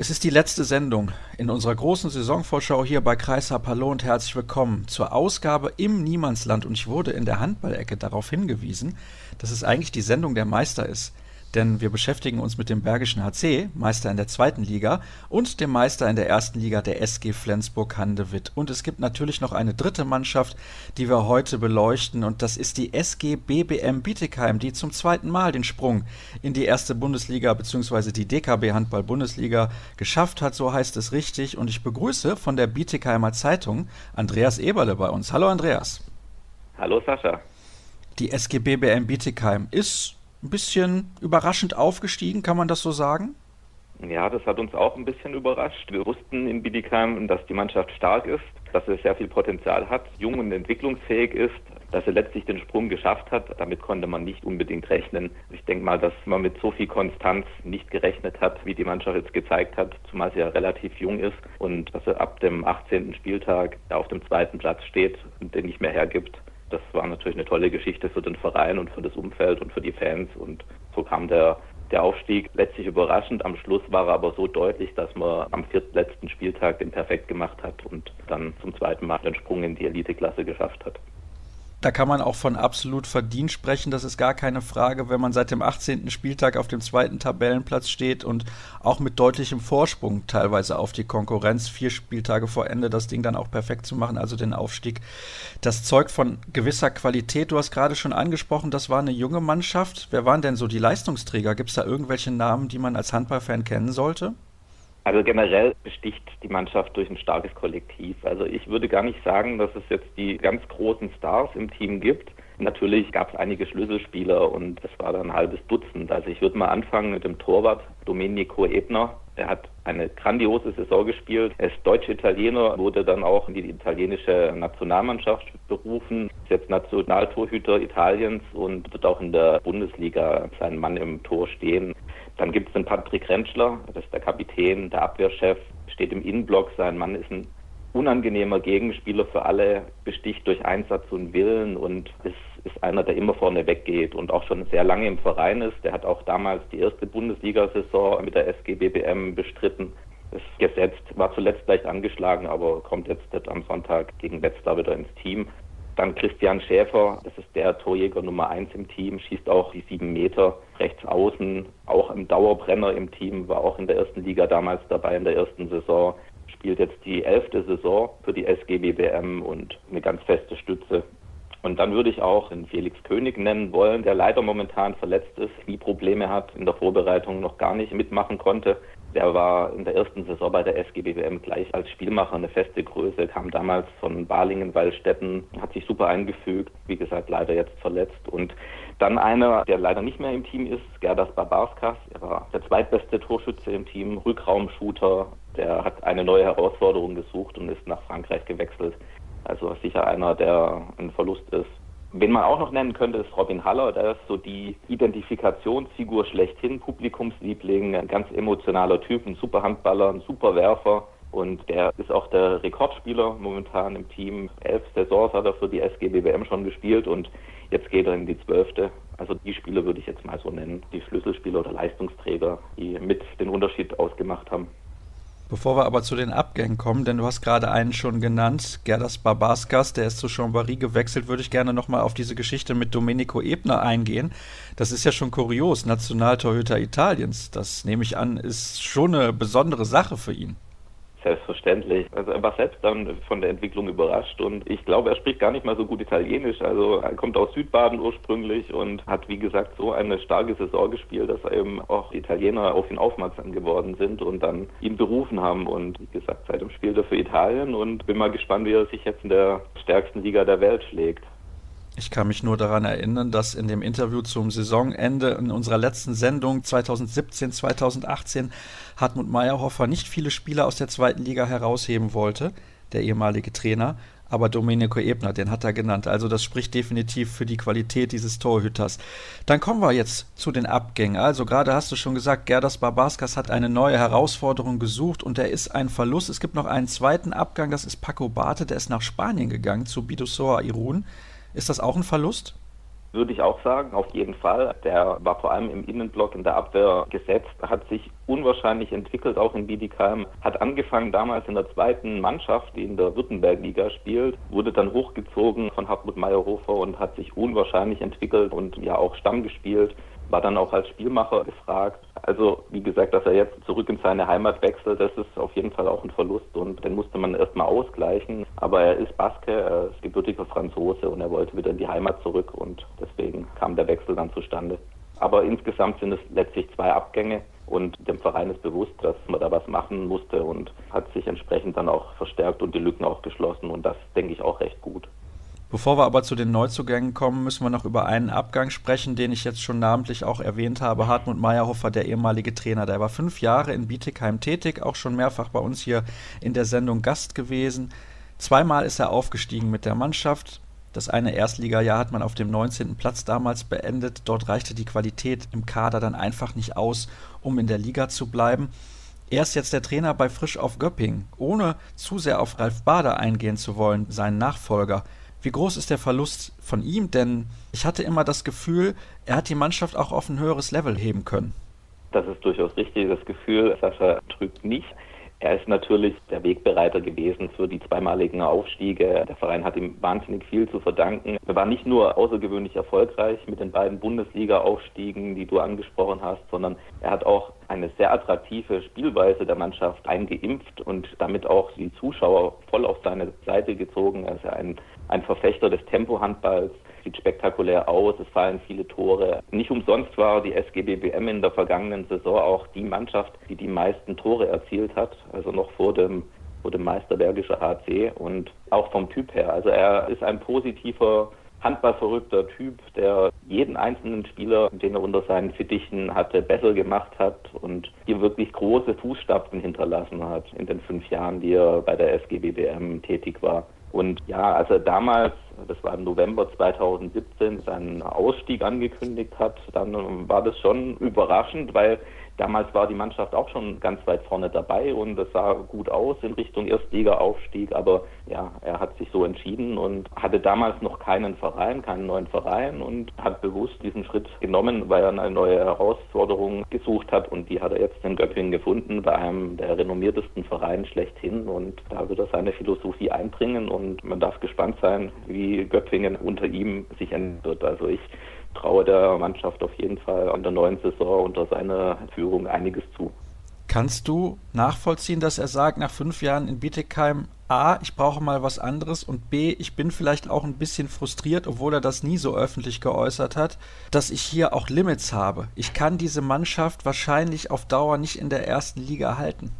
Es ist die letzte Sendung in unserer großen Saisonvorschau hier bei Kreishab. Hallo und herzlich willkommen zur Ausgabe im Niemandsland. Und ich wurde in der Handballecke darauf hingewiesen, dass es eigentlich die Sendung der Meister ist denn wir beschäftigen uns mit dem Bergischen HC, Meister in der zweiten Liga, und dem Meister in der ersten Liga, der SG Flensburg-Handewitt. Und es gibt natürlich noch eine dritte Mannschaft, die wir heute beleuchten, und das ist die SG BBM Bietigheim, die zum zweiten Mal den Sprung in die erste Bundesliga bzw. die DKB Handball Bundesliga geschafft hat, so heißt es richtig. Und ich begrüße von der Bietigheimer Zeitung Andreas Eberle bei uns. Hallo Andreas. Hallo Sascha. Die SG BBM Bietigheim ist ein bisschen überraschend aufgestiegen, kann man das so sagen? Ja, das hat uns auch ein bisschen überrascht. Wir wussten in Bietigheim, dass die Mannschaft stark ist, dass sie sehr viel Potenzial hat, jung und entwicklungsfähig ist, dass sie letztlich den Sprung geschafft hat. Damit konnte man nicht unbedingt rechnen. Ich denke mal, dass man mit so viel Konstanz nicht gerechnet hat, wie die Mannschaft jetzt gezeigt hat, zumal sie ja relativ jung ist und dass sie ab dem 18. Spieltag auf dem zweiten Platz steht und den nicht mehr hergibt das war natürlich eine tolle Geschichte für den Verein und für das Umfeld und für die Fans. Und so kam der, der Aufstieg letztlich überraschend. Am Schluss war er aber so deutlich, dass man am viertletzten Spieltag den perfekt gemacht hat und dann zum zweiten Mal den Sprung in die Eliteklasse geschafft hat. Da kann man auch von absolut verdient sprechen, das ist gar keine Frage, wenn man seit dem 18. Spieltag auf dem zweiten Tabellenplatz steht und auch mit deutlichem Vorsprung teilweise auf die Konkurrenz, vier Spieltage vor Ende das Ding dann auch perfekt zu machen, also den Aufstieg. Das zeugt von gewisser Qualität. Du hast gerade schon angesprochen, das war eine junge Mannschaft. Wer waren denn so die Leistungsträger? Gibt es da irgendwelche Namen, die man als Handballfan kennen sollte? Also generell besticht die Mannschaft durch ein starkes Kollektiv. Also ich würde gar nicht sagen, dass es jetzt die ganz großen Stars im Team gibt. Natürlich gab es einige Schlüsselspieler und es war dann ein halbes Dutzend. Also ich würde mal anfangen mit dem Torwart Domenico Ebner. Er hat eine grandiose Saison gespielt. Er ist Deutsch-Italiener, wurde dann auch in die italienische Nationalmannschaft berufen, ist jetzt Nationaltorhüter Italiens und wird auch in der Bundesliga seinen Mann im Tor stehen. Dann gibt es den Patrick Rentschler, das ist der Kapitän, der Abwehrchef, steht im Innenblock. Sein Mann ist ein unangenehmer Gegenspieler für alle, besticht durch Einsatz und Willen und ist, ist einer, der immer vorne weggeht und auch schon sehr lange im Verein ist. Der hat auch damals die erste Bundesliga-Saison mit der SG BBM bestritten. Ist gesetzt, war zuletzt leicht angeschlagen, aber kommt jetzt am Sonntag gegen Wetzlar wieder ins Team. Dann Christian Schäfer, das ist der Torjäger Nummer eins im Team, schießt auch die sieben Meter rechts außen, auch im Dauerbrenner im Team, war auch in der ersten Liga damals dabei in der ersten Saison, spielt jetzt die elfte Saison für die SG BBM und eine ganz feste Stütze. Und dann würde ich auch den Felix König nennen wollen, der leider momentan verletzt ist, die Probleme hat, in der Vorbereitung noch gar nicht mitmachen konnte. Der war in der ersten Saison bei der SGBWM gleich als Spielmacher eine feste Größe, kam damals von Balingen-Wallstätten, hat sich super eingefügt, wie gesagt, leider jetzt verletzt. Und dann einer, der leider nicht mehr im Team ist, Gerdas Babarskas. Er war der zweitbeste Torschütze im Team, Rückraumshooter. Der hat eine neue Herausforderung gesucht und ist nach Frankreich gewechselt. Also sicher einer, der ein Verlust ist. Wen man auch noch nennen könnte, ist Robin Haller. Der ist so die Identifikationsfigur schlechthin, Publikumsliebling, ein ganz emotionaler Typ, ein super Handballer, ein super Werfer. Und der ist auch der Rekordspieler momentan im Team. Elf Saisons hat er für die SGBWM schon gespielt und jetzt geht er in die zwölfte. Also die Spieler würde ich jetzt mal so nennen, die Schlüsselspieler oder Leistungsträger, die mit den Unterschied ausgemacht haben. Bevor wir aber zu den Abgängen kommen, denn du hast gerade einen schon genannt, Gerdas Barbaskas, der ist zu Chambéry gewechselt, würde ich gerne nochmal auf diese Geschichte mit Domenico Ebner eingehen. Das ist ja schon kurios, Nationaltorhüter Italiens. Das nehme ich an, ist schon eine besondere Sache für ihn. Selbstverständlich. Also er war selbst dann von der Entwicklung überrascht und ich glaube, er spricht gar nicht mal so gut Italienisch. Also er kommt aus Südbaden ursprünglich und hat, wie gesagt, so eine starke Saison gespielt, dass eben auch Italiener auf ihn aufmerksam geworden sind und dann ihn berufen haben. Und wie gesagt, seitdem spielt er für Italien und bin mal gespannt, wie er sich jetzt in der stärksten Liga der Welt schlägt. Ich kann mich nur daran erinnern, dass in dem Interview zum Saisonende in unserer letzten Sendung 2017, 2018 Hartmut Meyerhofer nicht viele Spieler aus der zweiten Liga herausheben wollte, der ehemalige Trainer, aber Domenico Ebner, den hat er genannt. Also das spricht definitiv für die Qualität dieses Torhüters. Dann kommen wir jetzt zu den Abgängen. Also gerade hast du schon gesagt, Gerdas Barbaskas hat eine neue Herausforderung gesucht und er ist ein Verlust. Es gibt noch einen zweiten Abgang, das ist Paco Bate, der ist nach Spanien gegangen zu Bidossoa Irun. Ist das auch ein Verlust? Würde ich auch sagen, auf jeden Fall. Der war vor allem im Innenblock in der Abwehr gesetzt, hat sich unwahrscheinlich entwickelt, auch in Bietigheim. Hat angefangen damals in der zweiten Mannschaft, die in der Württemberg-Liga spielt, wurde dann hochgezogen von Hartmut Meyerhofer und hat sich unwahrscheinlich entwickelt und ja auch Stamm gespielt war dann auch als Spielmacher gefragt. Also wie gesagt, dass er jetzt zurück in seine Heimat wechselt, das ist auf jeden Fall auch ein Verlust und den musste man erstmal ausgleichen. Aber er ist Baske, er ist gebürtiger Franzose und er wollte wieder in die Heimat zurück und deswegen kam der Wechsel dann zustande. Aber insgesamt sind es letztlich zwei Abgänge und dem Verein ist bewusst, dass man da was machen musste und hat sich entsprechend dann auch verstärkt und die Lücken auch geschlossen und das denke ich auch recht gut. Bevor wir aber zu den Neuzugängen kommen, müssen wir noch über einen Abgang sprechen, den ich jetzt schon namentlich auch erwähnt habe. Hartmut Meyerhofer, der ehemalige Trainer, der war fünf Jahre in Bietigheim tätig, auch schon mehrfach bei uns hier in der Sendung Gast gewesen. Zweimal ist er aufgestiegen mit der Mannschaft. Das eine Erstligajahr hat man auf dem 19. Platz damals beendet. Dort reichte die Qualität im Kader dann einfach nicht aus, um in der Liga zu bleiben. Er ist jetzt der Trainer bei Frisch auf Göpping, ohne zu sehr auf Ralf Bader eingehen zu wollen, seinen Nachfolger. Wie groß ist der Verlust von ihm? Denn ich hatte immer das Gefühl, er hat die Mannschaft auch auf ein höheres Level heben können. Das ist durchaus richtig. Das Gefühl, Sascha trügt nicht. Er ist natürlich der Wegbereiter gewesen für die zweimaligen Aufstiege. Der Verein hat ihm wahnsinnig viel zu verdanken. Er war nicht nur außergewöhnlich erfolgreich mit den beiden Bundesliga-Aufstiegen, die du angesprochen hast, sondern er hat auch eine sehr attraktive Spielweise der Mannschaft eingeimpft und damit auch die Zuschauer voll auf seine Seite gezogen. Er ist ein, ein Verfechter des Tempohandballs sieht spektakulär aus, es fallen viele Tore. Nicht umsonst war die SGBBM in der vergangenen Saison auch die Mannschaft, die die meisten Tore erzielt hat, also noch vor dem vor dem Meister Bergische HC und auch vom Typ her. Also er ist ein positiver handballverrückter Typ, der jeden einzelnen Spieler, den er unter seinen Fittichen hatte, besser gemacht hat und hier wirklich große Fußstapfen hinterlassen hat in den fünf Jahren, die er bei der SGBBM tätig war. Und ja, als er damals, das war im November 2017, seinen Ausstieg angekündigt hat, dann war das schon überraschend, weil Damals war die Mannschaft auch schon ganz weit vorne dabei und es sah gut aus in Richtung Erstliga-Aufstieg, aber ja, er hat sich so entschieden und hatte damals noch keinen Verein, keinen neuen Verein und hat bewusst diesen Schritt genommen, weil er eine neue Herausforderung gesucht hat und die hat er jetzt in Göppingen gefunden, bei einem der renommiertesten Vereine schlechthin und da wird er seine Philosophie einbringen und man darf gespannt sein, wie Göppingen unter ihm sich ändert. Also ich traue der Mannschaft auf jeden Fall an der neuen Saison unter seiner Führung einiges zu. Kannst du nachvollziehen, dass er sagt, nach fünf Jahren in Bietigheim, A, ich brauche mal was anderes und B, ich bin vielleicht auch ein bisschen frustriert, obwohl er das nie so öffentlich geäußert hat, dass ich hier auch Limits habe. Ich kann diese Mannschaft wahrscheinlich auf Dauer nicht in der ersten Liga halten.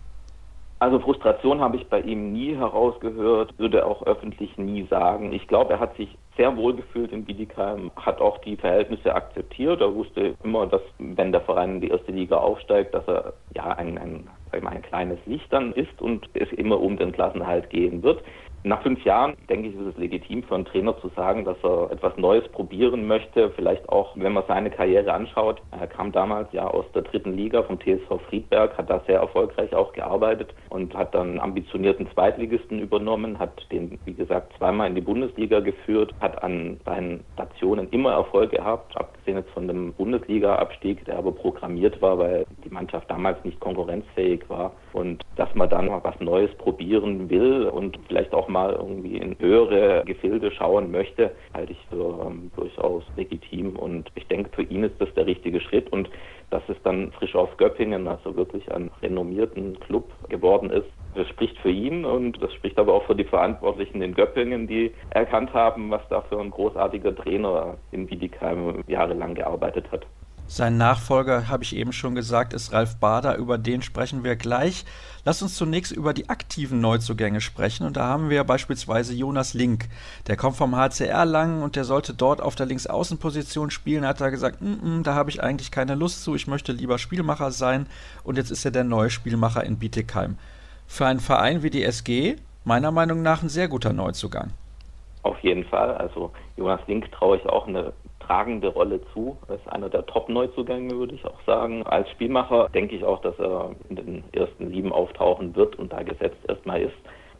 Also Frustration habe ich bei ihm nie herausgehört, würde er auch öffentlich nie sagen. Ich glaube, er hat sich sehr wohl gefühlt in Bietigheim, hat auch die Verhältnisse akzeptiert. Er wusste immer, dass wenn der Verein in die erste Liga aufsteigt, dass er ja ein, ein, ein kleines Licht dann ist und es immer um den Klassenhalt gehen wird. Nach fünf Jahren, denke ich, ist es legitim für einen Trainer zu sagen, dass er etwas Neues probieren möchte. Vielleicht auch, wenn man seine Karriere anschaut. Er kam damals ja aus der dritten Liga vom TSV Friedberg, hat da sehr erfolgreich auch gearbeitet und hat dann ambitionierten Zweitligisten übernommen, hat den, wie gesagt, zweimal in die Bundesliga geführt, hat an seinen Stationen immer Erfolg gehabt, abgesehen jetzt von dem Bundesliga-Abstieg, der aber programmiert war, weil die Mannschaft damals nicht konkurrenzfähig war. Und dass man dann mal was Neues probieren will und vielleicht auch mal irgendwie in höhere Gefilde schauen möchte, halte ich für ähm, durchaus legitim. Und ich denke, für ihn ist das der richtige Schritt. Und dass es dann frisch auf Göppingen, also wirklich ein renommierten Club geworden ist, das spricht für ihn und das spricht aber auch für die Verantwortlichen in Göppingen, die erkannt haben, was da für ein großartiger Trainer in Bietigheim jahrelang gearbeitet hat. Sein Nachfolger, habe ich eben schon gesagt, ist Ralf Bader. Über den sprechen wir gleich. Lass uns zunächst über die aktiven Neuzugänge sprechen. Und da haben wir beispielsweise Jonas Link. Der kommt vom HCR Langen und der sollte dort auf der Linksaußenposition spielen. Hat er gesagt, N -n, da habe ich eigentlich keine Lust zu. Ich möchte lieber Spielmacher sein. Und jetzt ist er der neue Spielmacher in Bietigheim. Für einen Verein wie die SG meiner Meinung nach ein sehr guter Neuzugang. Auf jeden Fall. Also Jonas Link traue ich auch eine tragende Rolle zu. Er ist einer der Top-Neuzugänge, würde ich auch sagen. Als Spielmacher denke ich auch, dass er in den ersten sieben auftauchen wird und da gesetzt erstmal ist.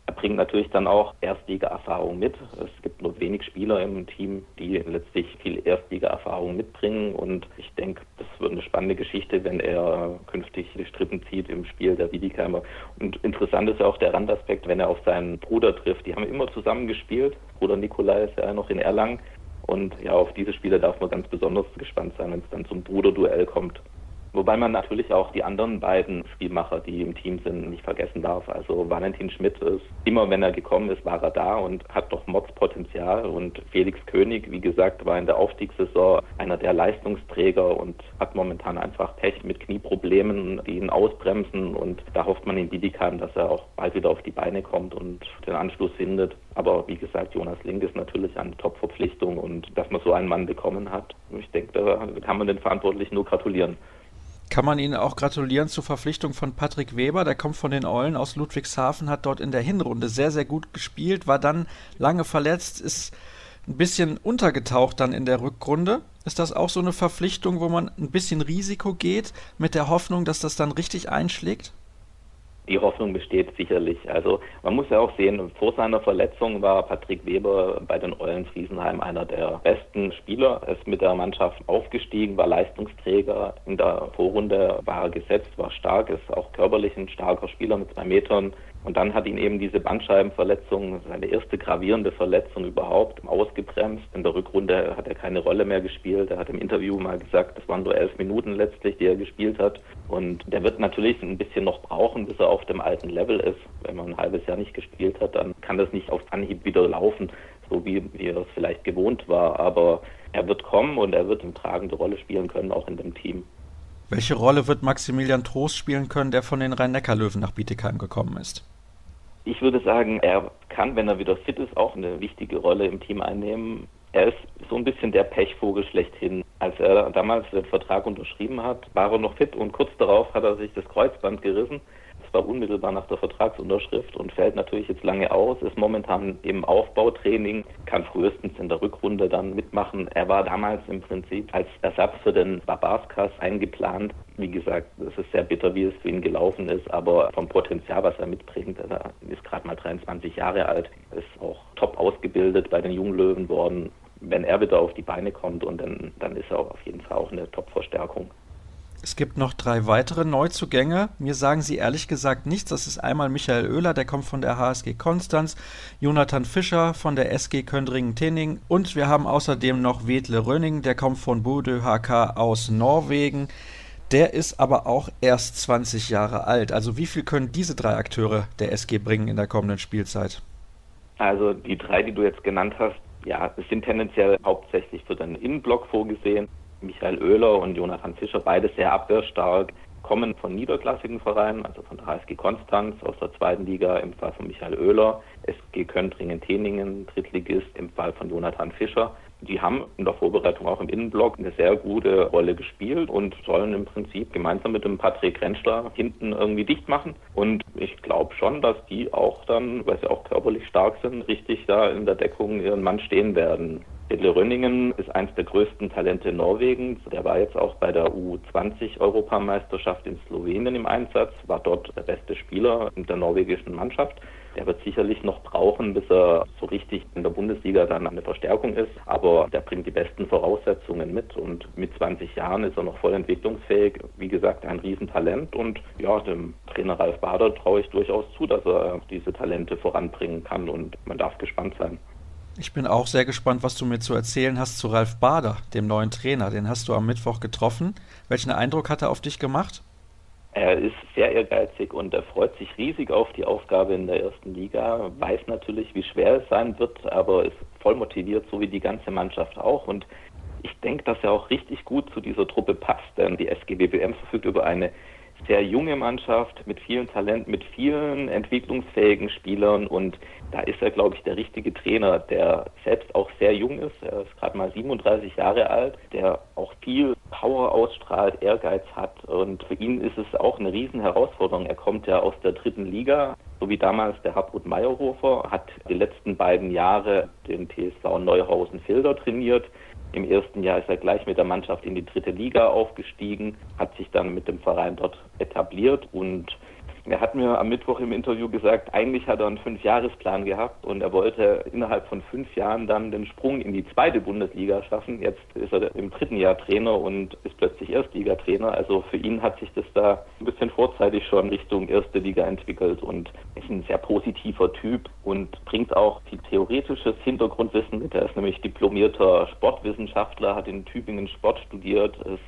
Er bringt natürlich dann auch Erstliga-Erfahrung mit. Es gibt nur wenig Spieler im Team, die letztlich viel Erstliga-Erfahrung mitbringen und ich denke, das wird eine spannende Geschichte, wenn er künftig die Strippen zieht im Spiel der Wiedekheimer. Und interessant ist ja auch der Randaspekt, wenn er auf seinen Bruder trifft. Die haben immer zusammen gespielt. Bruder Nikolai ist ja noch in Erlangen. Und ja, auf diese Spiele darf man ganz besonders gespannt sein, wenn es dann zum Bruderduell kommt. Wobei man natürlich auch die anderen beiden Spielmacher, die im Team sind, nicht vergessen darf. Also Valentin Schmidt ist, immer wenn er gekommen ist, war er da und hat doch Mordspotenzial. Und Felix König, wie gesagt, war in der Aufstiegssaison einer der Leistungsträger und hat momentan einfach Pech mit Knieproblemen, die ihn ausbremsen. Und da hofft man in Bietigheim, dass er auch bald wieder auf die Beine kommt und den Anschluss findet. Aber wie gesagt, Jonas Link ist natürlich eine Top-Verpflichtung und dass man so einen Mann bekommen hat, ich denke, da kann man den Verantwortlichen nur gratulieren. Kann man Ihnen auch gratulieren zur Verpflichtung von Patrick Weber. Der kommt von den Eulen aus Ludwigshafen, hat dort in der Hinrunde sehr, sehr gut gespielt, war dann lange verletzt, ist ein bisschen untergetaucht dann in der Rückrunde. Ist das auch so eine Verpflichtung, wo man ein bisschen Risiko geht, mit der Hoffnung, dass das dann richtig einschlägt? Die Hoffnung besteht sicherlich. Also man muss ja auch sehen, vor seiner Verletzung war Patrick Weber bei den Eulen Friesenheim einer der besten Spieler. Er ist mit der Mannschaft aufgestiegen, war Leistungsträger. In der Vorrunde war gesetzt, war stark, ist auch körperlich ein starker Spieler mit zwei Metern. Und dann hat ihn eben diese Bandscheibenverletzung, seine erste gravierende Verletzung überhaupt, ausgebremst. In der Rückrunde hat er keine Rolle mehr gespielt. Er hat im Interview mal gesagt, das waren nur elf Minuten letztlich, die er gespielt hat. Und der wird natürlich ein bisschen noch brauchen, bis er auf dem alten Level ist. Wenn man ein halbes Jahr nicht gespielt hat, dann kann das nicht auf Anhieb wieder laufen, so wie, wie er es vielleicht gewohnt war. Aber er wird kommen und er wird eine tragende Rolle spielen können, auch in dem Team. Welche Rolle wird Maximilian Trost spielen können, der von den Rhein-Neckar-Löwen nach Bietigheim gekommen ist? Ich würde sagen, er kann, wenn er wieder fit ist, auch eine wichtige Rolle im Team einnehmen. Er ist so ein bisschen der Pechvogel schlechthin. Als er damals den Vertrag unterschrieben hat, war er noch fit und kurz darauf hat er sich das Kreuzband gerissen zwar unmittelbar nach der Vertragsunterschrift und fällt natürlich jetzt lange aus, ist momentan im Aufbautraining, kann frühestens in der Rückrunde dann mitmachen. Er war damals im Prinzip als Ersatz für den Babaskas eingeplant. Wie gesagt, es ist sehr bitter, wie es für ihn gelaufen ist, aber vom Potenzial, was er mitbringt, er ist gerade mal 23 Jahre alt, ist auch top ausgebildet bei den Junglöwen worden. Wenn er wieder auf die Beine kommt und dann, dann ist er auf jeden Fall auch eine Top-Verstärkung. Es gibt noch drei weitere Neuzugänge. Mir sagen sie ehrlich gesagt nichts. Das ist einmal Michael Oehler, der kommt von der HSG Konstanz, Jonathan Fischer von der SG Köndringen-Tenning und wir haben außerdem noch Wedle Rönning, der kommt von Bodø HK aus Norwegen. Der ist aber auch erst 20 Jahre alt. Also wie viel können diese drei Akteure der SG bringen in der kommenden Spielzeit? Also die drei, die du jetzt genannt hast, ja, sind tendenziell hauptsächlich für den Innenblock vorgesehen. Michael Oehler und Jonathan Fischer, beide sehr abwehrstark, kommen von niederklassigen Vereinen, also von der HSG Konstanz aus der zweiten Liga im Fall von Michael Oehler, SG Köntringen-Teningen, Drittligist im Fall von Jonathan Fischer. Die haben in der Vorbereitung auch im Innenblock eine sehr gute Rolle gespielt und sollen im Prinzip gemeinsam mit dem Patrick Rentschler hinten irgendwie dicht machen. Und ich glaube schon, dass die auch dann, weil sie auch körperlich stark sind, richtig da in der Deckung ihren Mann stehen werden. Edle Rönningen ist eines der größten Talente Norwegens. Der war jetzt auch bei der U20-Europameisterschaft in Slowenien im Einsatz, war dort der beste Spieler der norwegischen Mannschaft. Der wird sicherlich noch brauchen, bis er so richtig in der Bundesliga dann eine Verstärkung ist. Aber der bringt die besten Voraussetzungen mit und mit 20 Jahren ist er noch voll entwicklungsfähig. Wie gesagt, ein Riesentalent und ja, dem Trainer Ralf Bader traue ich durchaus zu, dass er diese Talente voranbringen kann und man darf gespannt sein. Ich bin auch sehr gespannt, was du mir zu erzählen hast zu Ralf Bader, dem neuen Trainer. Den hast du am Mittwoch getroffen. Welchen Eindruck hat er auf dich gemacht? Er ist sehr ehrgeizig und er freut sich riesig auf die Aufgabe in der ersten Liga, weiß natürlich, wie schwer es sein wird, aber ist voll motiviert, so wie die ganze Mannschaft auch. Und ich denke, dass er auch richtig gut zu dieser Truppe passt, denn die SGBBM verfügt über eine sehr junge Mannschaft mit vielen Talenten, mit vielen entwicklungsfähigen Spielern und da ist er, glaube ich, der richtige Trainer, der selbst auch sehr jung ist. Er ist gerade mal 37 Jahre alt, der auch viel Power ausstrahlt, Ehrgeiz hat und für ihn ist es auch eine riesen Herausforderung. Er kommt ja aus der dritten Liga, so wie damals der Hartmut Meyerhofer, hat die letzten beiden Jahre den TSV Neuhausen-Filder trainiert, im ersten Jahr ist er gleich mit der Mannschaft in die dritte Liga aufgestiegen, hat sich dann mit dem Verein dort etabliert und Er hat mir am Mittwoch im Interview gesagt, eigentlich hat er einen Fünfjahresplan gehabt und er wollte innerhalb von fünf Jahren dann den Sprung in die zweite Bundesliga schaffen. Jetzt ist er im dritten Jahr Trainer und ist plötzlich Erstligatrainer. Also für ihn hat sich das da ein bisschen vorzeitig schon Richtung erste Liga entwickelt und ist ein sehr positiver Typ und bringt auch viel theoretisches Hintergrundwissen mit. Er ist nämlich diplomierter Sportwissenschaftler, hat in Tübingen Sport studiert, ist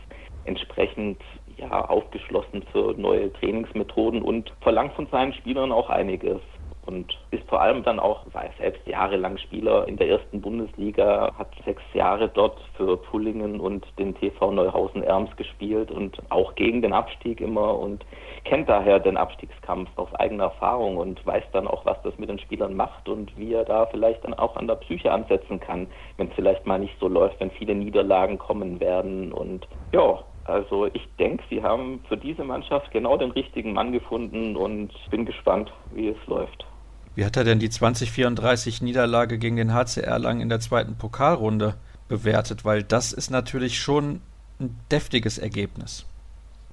entsprechend ja, aufgeschlossen für neue Trainingsmethoden und verlangt von seinen Spielern auch einiges. Und ist vor allem dann auch, war er selbst jahrelang Spieler in der ersten Bundesliga, hat sechs Jahre dort für Pullingen und den TV Neuhausen-Erms gespielt und auch gegen den Abstieg immer und kennt daher den Abstiegskampf aus eigener Erfahrung und weiß dann auch, was das mit den Spielern macht und wie er da vielleicht dann auch an der Psyche ansetzen kann, wenn es vielleicht mal nicht so läuft, wenn viele Niederlagen kommen werden. Und ja, also ich denke, sie haben für diese Mannschaft genau den richtigen Mann gefunden und bin gespannt, wie es läuft. Wie hat er denn die 2034 Niederlage gegen den HC Erlangen in der zweiten Pokalrunde bewertet? Weil das ist natürlich schon ein deftiges Ergebnis.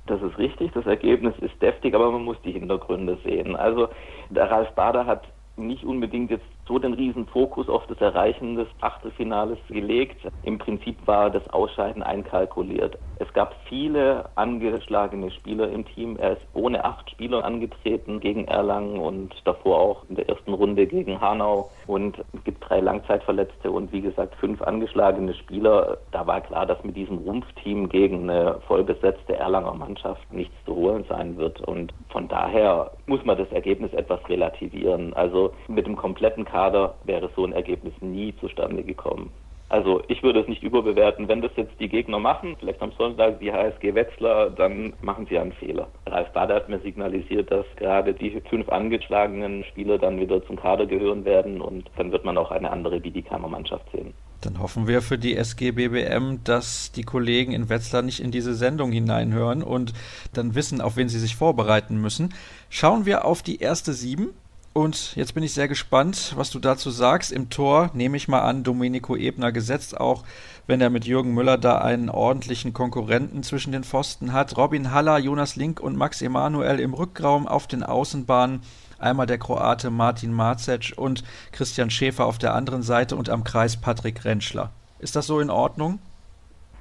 Das ist richtig, das Ergebnis ist deftig, aber man muss die Hintergründe sehen. Also der Ralf Bader hat nicht unbedingt jetzt so den riesen Fokus auf das Erreichen des Achtelfinales gelegt. Im Prinzip war das Ausscheiden einkalkuliert. Es gab viele angeschlagene Spieler im Team. Er ist ohne acht Spieler angetreten gegen Erlangen und davor auch in der ersten Runde gegen Hanau. Und es gibt drei Langzeitverletzte und wie gesagt fünf angeschlagene Spieler. Da war klar, dass mit diesem Rumpfteam gegen eine vollbesetzte Erlanger Mannschaft nichts zu holen sein wird. Und von daher muss man das Ergebnis etwas relativieren. Also mit dem kompletten Kader wäre so ein Ergebnis nie zustande gekommen. Also ich würde es nicht überbewerten. Wenn das jetzt die Gegner machen, vielleicht am Sonntag die HSG Wetzlar, dann machen sie einen Fehler. Ralf Bader hat mir signalisiert, dass gerade die fünf angeschlagenen Spieler dann wieder zum Kader gehören werden und dann wird man auch eine andere Biedigheimer Mannschaft sehen. Dann hoffen wir für die SG BBM, dass die Kollegen in Wetzlar nicht in diese Sendung hineinhören und dann wissen, auf wen sie sich vorbereiten müssen. Schauen wir auf die erste Sieben. Und jetzt bin ich sehr gespannt, was du dazu sagst. Im Tor nehme ich mal an, Domenico Ebner gesetzt, auch wenn er mit Jürgen Müller da einen ordentlichen Konkurrenten zwischen den Pfosten hat. Robin Haller, Jonas Link und Max Emanuel im Rückraum auf den Außenbahnen. Einmal der Kroate Martin Marcec und Christian Schäfer auf der anderen Seite und am Kreis Patrick Rentschler. Ist das so in Ordnung?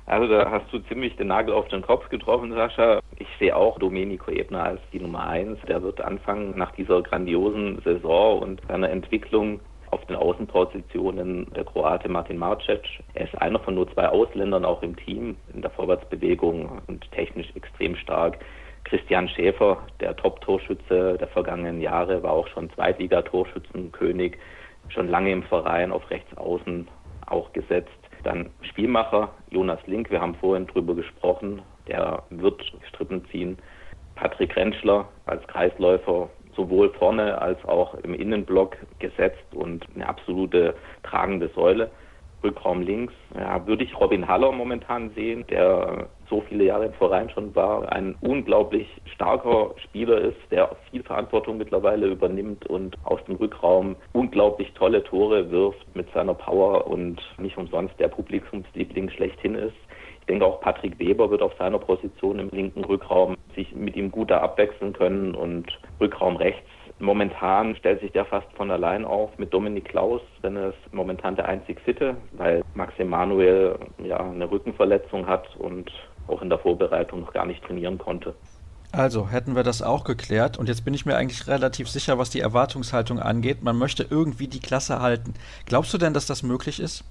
Also da hast du ziemlich den Nagel auf den Kopf getroffen, Sascha. Ich sehe auch Domenico Ebner als die Nummer eins. Der wird anfangen nach dieser grandiosen Saison und seiner Entwicklung auf den Außenpositionen der Kroate Martin Marcic. Er ist einer von nur zwei Ausländern auch im Team in der Vorwärtsbewegung und technisch extrem stark. Christian Schäfer, der Top-Torschütze der vergangenen Jahre, war auch schon Zweitliga-Torschützenkönig, schon lange im Verein auf rechts außen auch gesetzt. Dann Spielmacher Jonas Link, wir haben vorhin drüber gesprochen, der wird Strippen ziehen. Patrick Rentschler als Kreisläufer sowohl vorne als auch im Innenblock gesetzt und eine absolute tragende Säule. Rückraum links, ja, würde ich Robin Haller momentan sehen, der so viele Jahre im Verein schon war, ein unglaublich starker Spieler ist, der viel Verantwortung mittlerweile übernimmt und aus dem Rückraum unglaublich tolle Tore wirft mit seiner Power und nicht umsonst der Publikumsliebling schlechthin ist. Ich denke auch Patrick Weber wird auf seiner Position im linken Rückraum sich mit ihm gut abwechseln können und Rückraum rechts Momentan stellt sich der fast von allein auf mit Dominik Klaus, denn er ist momentan der einzig Fitte, weil Max Emanuel ja eine Rückenverletzung hat und auch in der Vorbereitung noch gar nicht trainieren konnte. Also hätten wir das auch geklärt und jetzt bin ich mir eigentlich relativ sicher, was die Erwartungshaltung angeht. Man möchte irgendwie die Klasse halten. Glaubst du denn, dass das möglich ist?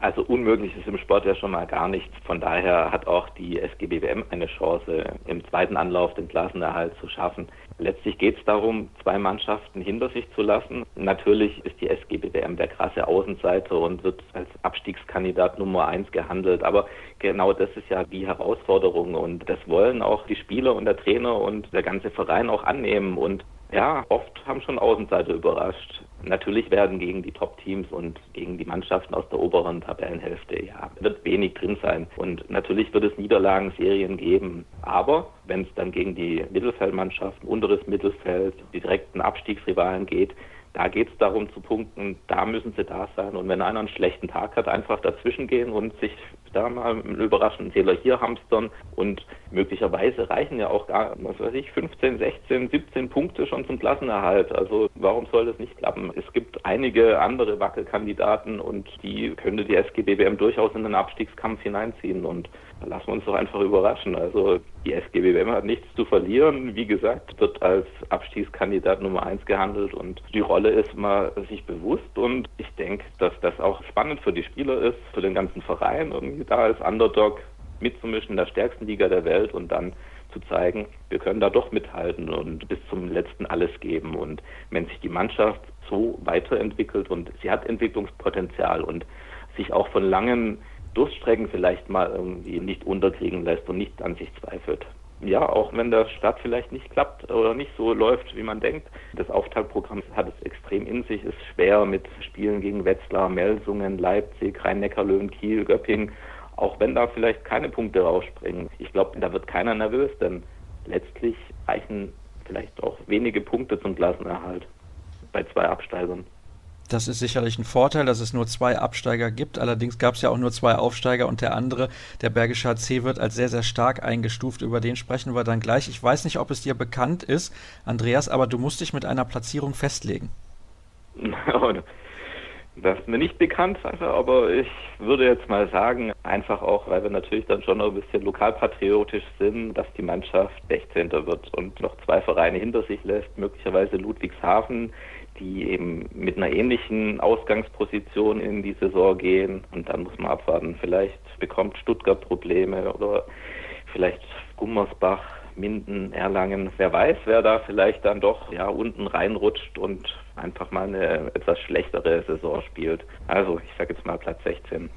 Also unmöglich ist im Sport ja schon mal gar nichts. Von daher hat auch die SGBWM eine Chance, im zweiten Anlauf den Klassenerhalt zu schaffen. Letztlich geht es darum, zwei Mannschaften hinter sich zu lassen. Natürlich ist die SGBWM der krasse Außenseiter und wird als Abstiegskandidat Nummer eins gehandelt. Aber genau das ist ja die Herausforderung und das wollen auch die Spieler und der Trainer und der ganze Verein auch annehmen. Und ja, oft haben schon Außenseiter überrascht. Natürlich werden gegen die Top-Teams und gegen die Mannschaften aus der oberen Tabellenhälfte, ja, wird wenig drin sein. Und natürlich wird es Niederlagenserien geben. Aber wenn es dann gegen die Mittelfeldmannschaften, unteres Mittelfeld, die direkten Abstiegsrivalen geht, da geht es darum zu punkten, da müssen sie da sein. Und wenn einer einen schlechten Tag hat, einfach dazwischen gehen und sich da mal einen überraschenden Fehler hier hamstern und möglicherweise reichen ja auch gar, was weiß ich, 15, 16, 17 Punkte schon zum Klassenerhalt. Also warum soll das nicht klappen? Es gibt einige andere Wackelkandidaten und die könnte die SGBWM durchaus in den Abstiegskampf hineinziehen und lassen wir uns doch einfach überraschen. Also die SGBWM hat nichts zu verlieren. Wie gesagt, wird als Abstiegskandidat Nummer eins gehandelt und die Rolle ist mal sich bewusst und ich denke, dass das auch spannend für die Spieler ist, für den ganzen Verein, irgendwie da als Underdog mitzumischen in der stärksten Liga der Welt und dann zu zeigen, wir können da doch mithalten und bis zum letzten alles geben. Und wenn sich die Mannschaft so weiterentwickelt und sie hat Entwicklungspotenzial und sich auch von langen Durststrecken vielleicht mal irgendwie nicht unterkriegen lässt und nicht an sich zweifelt. Ja, auch wenn der Start vielleicht nicht klappt oder nicht so läuft, wie man denkt. Das Auftaktprogramm hat es extrem in sich, ist schwer mit Spielen gegen Wetzlar, Melsungen, Leipzig, Rhein-Neckar-Löwen, Kiel, Göppingen auch wenn da vielleicht keine Punkte rausspringen. Ich glaube, da wird keiner nervös, denn letztlich reichen vielleicht auch wenige Punkte zum Klassenerhalt bei zwei Absteigern. Das ist sicherlich ein Vorteil, dass es nur zwei Absteiger gibt. Allerdings gab es ja auch nur zwei Aufsteiger und der andere, der Bergische HC, wird als sehr, sehr stark eingestuft. Über den sprechen wir dann gleich. Ich weiß nicht, ob es dir bekannt ist, Andreas, aber du musst dich mit einer Platzierung festlegen. Das ist mir nicht bekannt, aber ich würde jetzt mal sagen, einfach auch, weil wir natürlich dann schon ein bisschen lokalpatriotisch sind, dass die Mannschaft 16. wird und noch zwei Vereine hinter sich lässt, möglicherweise Ludwigshafen, die eben mit einer ähnlichen Ausgangsposition in die Saison gehen. Und dann muss man abwarten, vielleicht bekommt Stuttgart Probleme oder vielleicht Gummersbach Minden, Erlangen. Wer weiß, wer da vielleicht dann doch ja unten reinrutscht und einfach mal eine etwas schlechtere Saison spielt. Also ich sage jetzt mal Platz 16.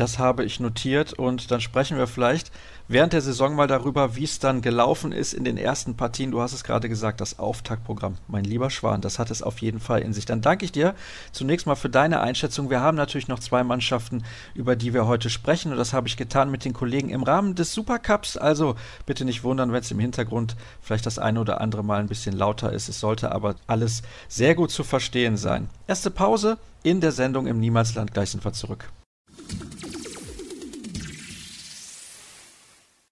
Das habe ich notiert und dann sprechen wir vielleicht während der Saison mal darüber, wie es dann gelaufen ist in den ersten Partien. Du hast es gerade gesagt, das Auftaktprogramm. Mein lieber Schwan, das hat es auf jeden Fall in sich. Dann danke ich dir zunächst mal für deine Einschätzung. Wir haben natürlich noch zwei Mannschaften, über die wir heute sprechen und das habe ich getan mit den Kollegen im Rahmen des Supercups. Also bitte nicht wundern, wenn es im Hintergrund vielleicht das eine oder andere Mal ein bisschen lauter ist. Es sollte aber alles sehr gut zu verstehen sein. Erste Pause in der Sendung im Niemalsland. Gleich sind wir zurück.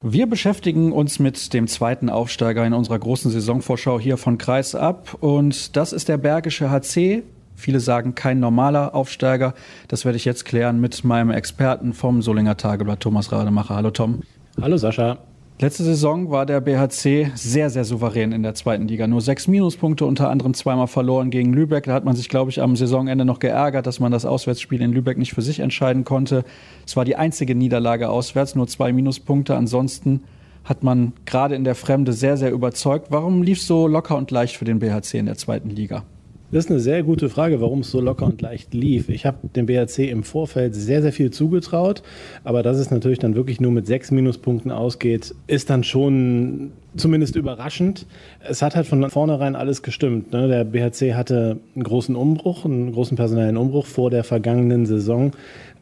Wir beschäftigen uns mit dem zweiten Aufsteiger in unserer großen Saisonvorschau hier von Kreis ab und das ist der Bergische HC. Viele sagen kein normaler Aufsteiger. Das werde ich jetzt klären mit meinem Experten vom Solinger Tageblatt, Thomas Rademacher. Hallo Tom. Hallo Sascha. Letzte Saison war der BHC sehr, sehr souverän in der zweiten Liga. Nur sechs Minuspunkte, unter anderem zweimal verloren gegen Lübeck. Da hat man sich, glaube ich, am Saisonende noch geärgert, dass man das Auswärtsspiel in Lübeck nicht für sich entscheiden konnte. Es war die einzige Niederlage auswärts, nur zwei Minuspunkte. Ansonsten hat man gerade in der Fremde sehr, sehr überzeugt. Warum lief es so locker und leicht für den BHC in der zweiten Liga? Das ist eine sehr gute Frage, warum es so locker und leicht lief. Ich habe dem BRC im Vorfeld sehr, sehr viel zugetraut, aber dass es natürlich dann wirklich nur mit sechs Minuspunkten ausgeht, ist dann schon zumindest überraschend. Es hat halt von vornherein alles gestimmt. Ne? Der BHC hatte einen großen Umbruch, einen großen personellen Umbruch vor der vergangenen Saison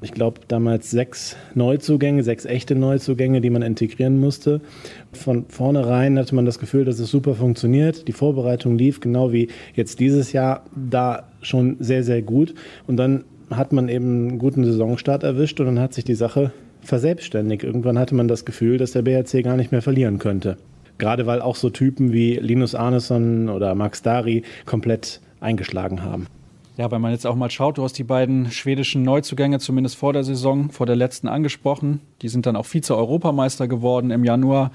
ich glaube, damals sechs Neuzugänge, sechs echte Neuzugänge, die man integrieren musste. Von vornherein hatte man das Gefühl, dass es super funktioniert. Die Vorbereitung lief genau wie jetzt dieses Jahr da schon sehr, sehr gut. Und dann hat man eben einen guten Saisonstart erwischt und dann hat sich die Sache verselbstständigt. Irgendwann hatte man das Gefühl, dass der BRC gar nicht mehr verlieren könnte. Gerade weil auch so Typen wie Linus Arneson oder Max Dari komplett eingeschlagen haben. Ja, wenn man jetzt auch mal schaut, du hast die beiden schwedischen Neuzugänge zumindest vor der Saison, vor der letzten angesprochen. Die sind dann auch Vize-Europameister geworden im Januar.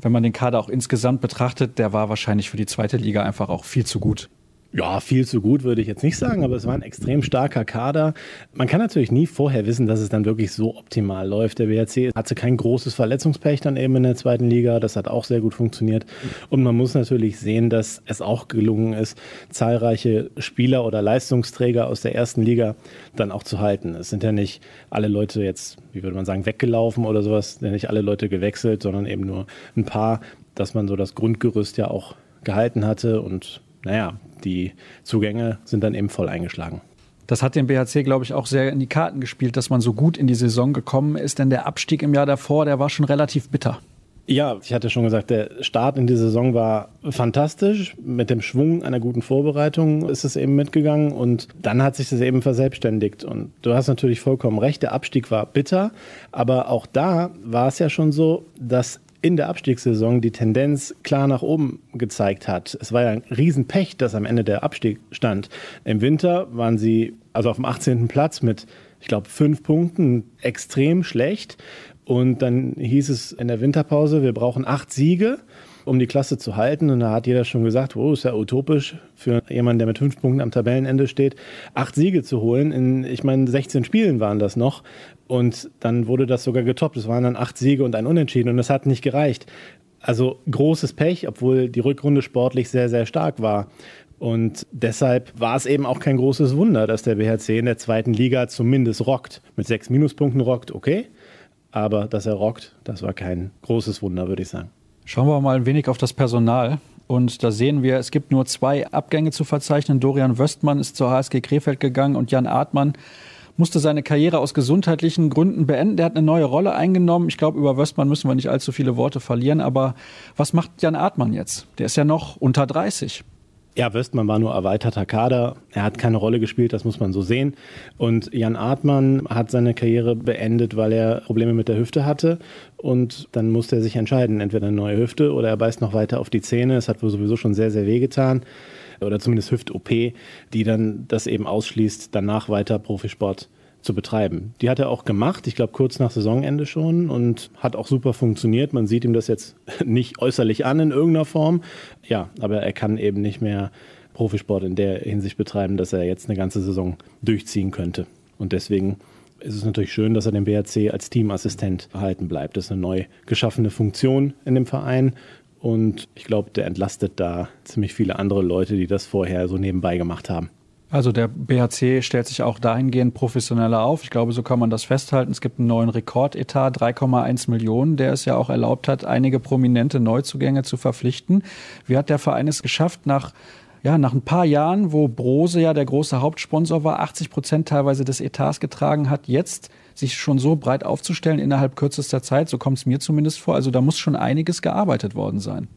Wenn man den Kader auch insgesamt betrachtet, der war wahrscheinlich für die zweite Liga einfach auch viel zu gut. Ja, viel zu gut würde ich jetzt nicht sagen, aber es war ein extrem starker Kader. Man kann natürlich nie vorher wissen, dass es dann wirklich so optimal läuft. Der BRC hatte kein großes Verletzungspech dann eben in der zweiten Liga. Das hat auch sehr gut funktioniert. Und man muss natürlich sehen, dass es auch gelungen ist, zahlreiche Spieler oder Leistungsträger aus der ersten Liga dann auch zu halten. Es sind ja nicht alle Leute jetzt, wie würde man sagen, weggelaufen oder sowas, nicht alle Leute gewechselt, sondern eben nur ein paar, dass man so das Grundgerüst ja auch gehalten hatte und naja, die Zugänge sind dann eben voll eingeschlagen. Das hat dem BHC, glaube ich, auch sehr in die Karten gespielt, dass man so gut in die Saison gekommen ist, denn der Abstieg im Jahr davor, der war schon relativ bitter. Ja, ich hatte schon gesagt, der Start in die Saison war fantastisch. Mit dem Schwung einer guten Vorbereitung ist es eben mitgegangen und dann hat sich das eben verselbstständigt. Und du hast natürlich vollkommen recht, der Abstieg war bitter, aber auch da war es ja schon so, dass in der Abstiegssaison die Tendenz klar nach oben gezeigt hat. Es war ja ein Riesenpech, dass am Ende der Abstieg stand. Im Winter waren sie also auf dem 18. Platz mit, ich glaube, fünf Punkten extrem schlecht. Und dann hieß es in der Winterpause, wir brauchen acht Siege, um die Klasse zu halten. Und da hat jeder schon gesagt, oh, ist ja utopisch für jemanden, der mit fünf Punkten am Tabellenende steht, acht Siege zu holen. In, ich meine, 16 Spielen waren das noch. Und dann wurde das sogar getoppt. Es waren dann acht Siege und ein Unentschieden. Und das hat nicht gereicht. Also großes Pech, obwohl die Rückrunde sportlich sehr, sehr stark war. Und deshalb war es eben auch kein großes Wunder, dass der BHC in der zweiten Liga zumindest rockt. Mit sechs Minuspunkten rockt, okay. Aber dass er rockt, das war kein großes Wunder, würde ich sagen. Schauen wir mal ein wenig auf das Personal. Und da sehen wir, es gibt nur zwei Abgänge zu verzeichnen. Dorian Wöstmann ist zur HSG Krefeld gegangen und Jan Artmann musste seine Karriere aus gesundheitlichen Gründen beenden. Der hat eine neue Rolle eingenommen. Ich glaube, über Wöstmann müssen wir nicht allzu viele Worte verlieren. Aber was macht Jan Artmann jetzt? Der ist ja noch unter 30. Ja, Wöstmann war nur erweiterter Kader. Er hat keine Rolle gespielt, das muss man so sehen. Und Jan Artmann hat seine Karriere beendet, weil er Probleme mit der Hüfte hatte. Und dann musste er sich entscheiden, entweder eine neue Hüfte oder er beißt noch weiter auf die Zähne. Es hat wohl sowieso schon sehr, sehr weh getan. Oder zumindest Hüft-OP, die dann das eben ausschließt, danach weiter Profisport zu betreiben. Die hat er auch gemacht, ich glaube kurz nach Saisonende schon und hat auch super funktioniert. Man sieht ihm das jetzt nicht äußerlich an in irgendeiner Form. Ja, aber er kann eben nicht mehr Profisport in der Hinsicht betreiben, dass er jetzt eine ganze Saison durchziehen könnte. Und deswegen ist es natürlich schön, dass er den BRC als Teamassistent erhalten bleibt. Das ist eine neu geschaffene Funktion in dem Verein. Und ich glaube, der entlastet da ziemlich viele andere Leute, die das vorher so nebenbei gemacht haben. Also der BHC stellt sich auch dahingehend professioneller auf. Ich glaube, so kann man das festhalten. Es gibt einen neuen Rekordetat, 3,1 Millionen, der es ja auch erlaubt hat, einige prominente Neuzugänge zu verpflichten. Wie hat der Verein es geschafft, nach ja, nach ein paar Jahren, wo Brose ja der große Hauptsponsor war, 80 Prozent teilweise des Etats getragen hat, jetzt sich schon so breit aufzustellen innerhalb kürzester Zeit, so kommt es mir zumindest vor. Also da muss schon einiges gearbeitet worden sein.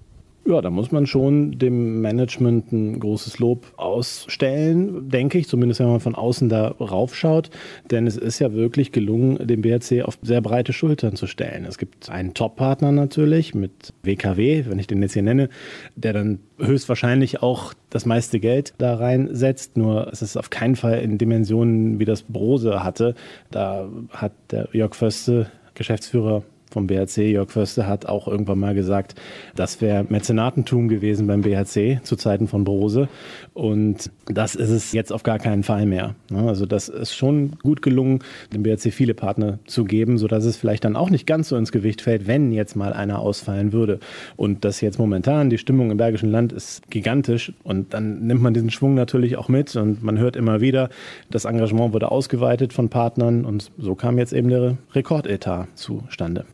Ja, da muss man schon dem Management ein großes Lob ausstellen, denke ich, zumindest wenn man von außen da raufschaut. Denn es ist ja wirklich gelungen, den BRC auf sehr breite Schultern zu stellen. Es gibt einen Top-Partner natürlich mit WKW, wenn ich den jetzt hier nenne, der dann höchstwahrscheinlich auch das meiste Geld da reinsetzt. Nur es ist auf keinen Fall in Dimensionen, wie das Brose hatte. Da hat der Jörg Förste, Geschäftsführer vom BHC, Jörg Förster, hat auch irgendwann mal gesagt, das wäre Mäzenatentum gewesen beim BHC zu Zeiten von Brose. Und das ist es jetzt auf gar keinen Fall mehr. Also das ist schon gut gelungen, dem BHC viele Partner zu geben, sodass es vielleicht dann auch nicht ganz so ins Gewicht fällt, wenn jetzt mal einer ausfallen würde. Und das jetzt momentan, die Stimmung im Bergischen Land ist gigantisch und dann nimmt man diesen Schwung natürlich auch mit und man hört immer wieder, das Engagement wurde ausgeweitet von Partnern und so kam jetzt eben der Rekordetat zustande.